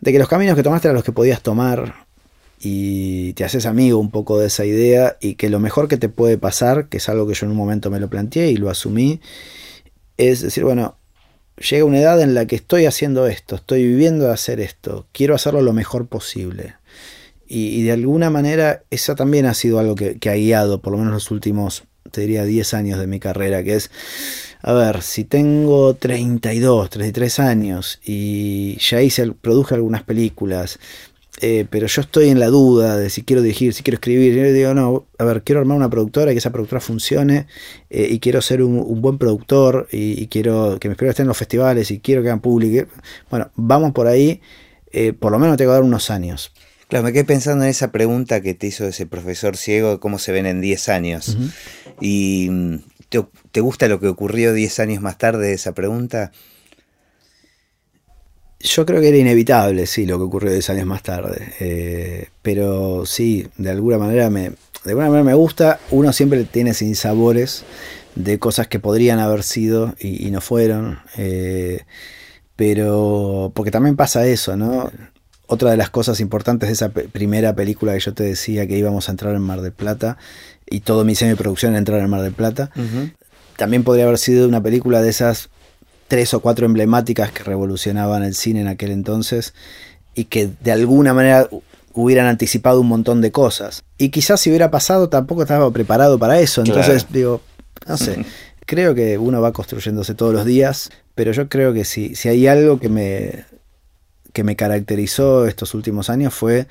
de que los caminos que tomaste eran los que podías tomar y te haces amigo un poco de esa idea y que lo mejor que te puede pasar, que es algo que yo en un momento me lo planteé y lo asumí, es decir, bueno, llega una edad en la que estoy haciendo esto, estoy viviendo de hacer esto, quiero hacerlo lo mejor posible. Y, de alguna manera eso también ha sido algo que, ha guiado por lo menos los últimos, te diría, 10 años de mi carrera, que es, a ver, si tengo 32, 33 años y ya hice, produje algunas películas, eh, pero yo estoy en la duda de si quiero dirigir, si quiero escribir. Yo digo, no, a ver, quiero armar una productora y que esa productora funcione eh, y quiero ser un, buen productor y, quiero que mis películas estén en los festivales y quiero que hagan público. Bueno, vamos por ahí, eh, por lo menos tengo que dar unos años. Claro, me quedé pensando en esa pregunta que te hizo ese profesor ciego, cómo se ven en 10 años. ¿Y mm, te, gusta lo que ocurrió 10 años más tarde de esa pregunta? Yo creo que era inevitable, sí, lo que ocurrió 10 años más tarde. Eh, pero sí, de alguna manera me, de alguna manera me gusta. Uno siempre tiene sinsabores de cosas que podrían haber sido y, no fueron. Eh, pero porque también pasa eso, ¿no? Otra de las cosas importantes de esa primera película que yo te decía que íbamos a entrar en Mar del Plata y todo mi diseño de producción entrar en Mar del Plata, también podría haber sido una película de esas tres o cuatro emblemáticas que revolucionaban el cine en aquel entonces y que de alguna manera hubieran anticipado un montón de cosas. Y quizás si hubiera pasado tampoco estaba preparado para eso. Entonces digo, no sé, creo que uno va construyéndose todos los días, pero yo creo que si, si hay algo que me que me caracterizó estos últimos años fue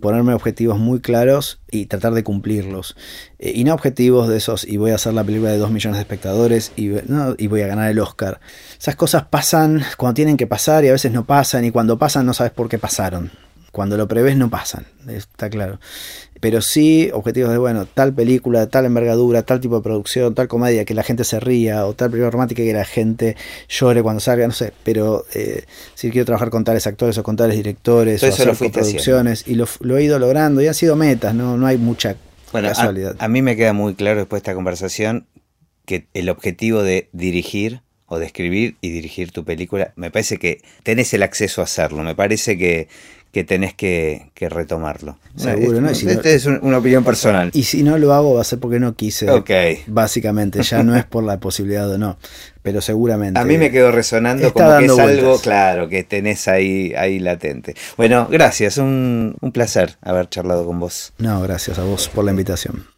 ponerme objetivos muy claros y tratar de cumplirlos. Eh, y no objetivos de esos, y voy a hacer la película de dos millones de espectadores y, y voy a ganar el Oscar. Esas cosas pasan cuando tienen que pasar y a veces no pasan, y cuando pasan no sabes por qué pasaron. Cuando lo prevés no pasan, está claro pero sí objetivos de, bueno, tal película, tal envergadura, tal tipo de producción, tal comedia, que la gente se ría, o tal película romántica que la gente llore cuando salga, no sé, pero eh, si quiero trabajar con tales actores o con tales directores, o hacer producciones, y lo, he ido logrando, y han sido metas, no, no hay mucha casualidad. A, a mí me queda muy claro después de esta conversación que el objetivo de dirigir o de escribir y dirigir tu película, me parece que tenés el acceso a hacerlo, me parece que que tenés que, retomarlo. Seguro, ¿no? Esta es una opinión personal. Y si no lo hago va a ser porque no quise. Ok. Básicamente, ya no es por la posibilidad o no, pero seguramente. A mí me quedó resonando como que es algo, claro, que tenés ahí, ahí latente. Bueno, gracias, un, un placer haber charlado con vos. No, gracias a vos por la invitación.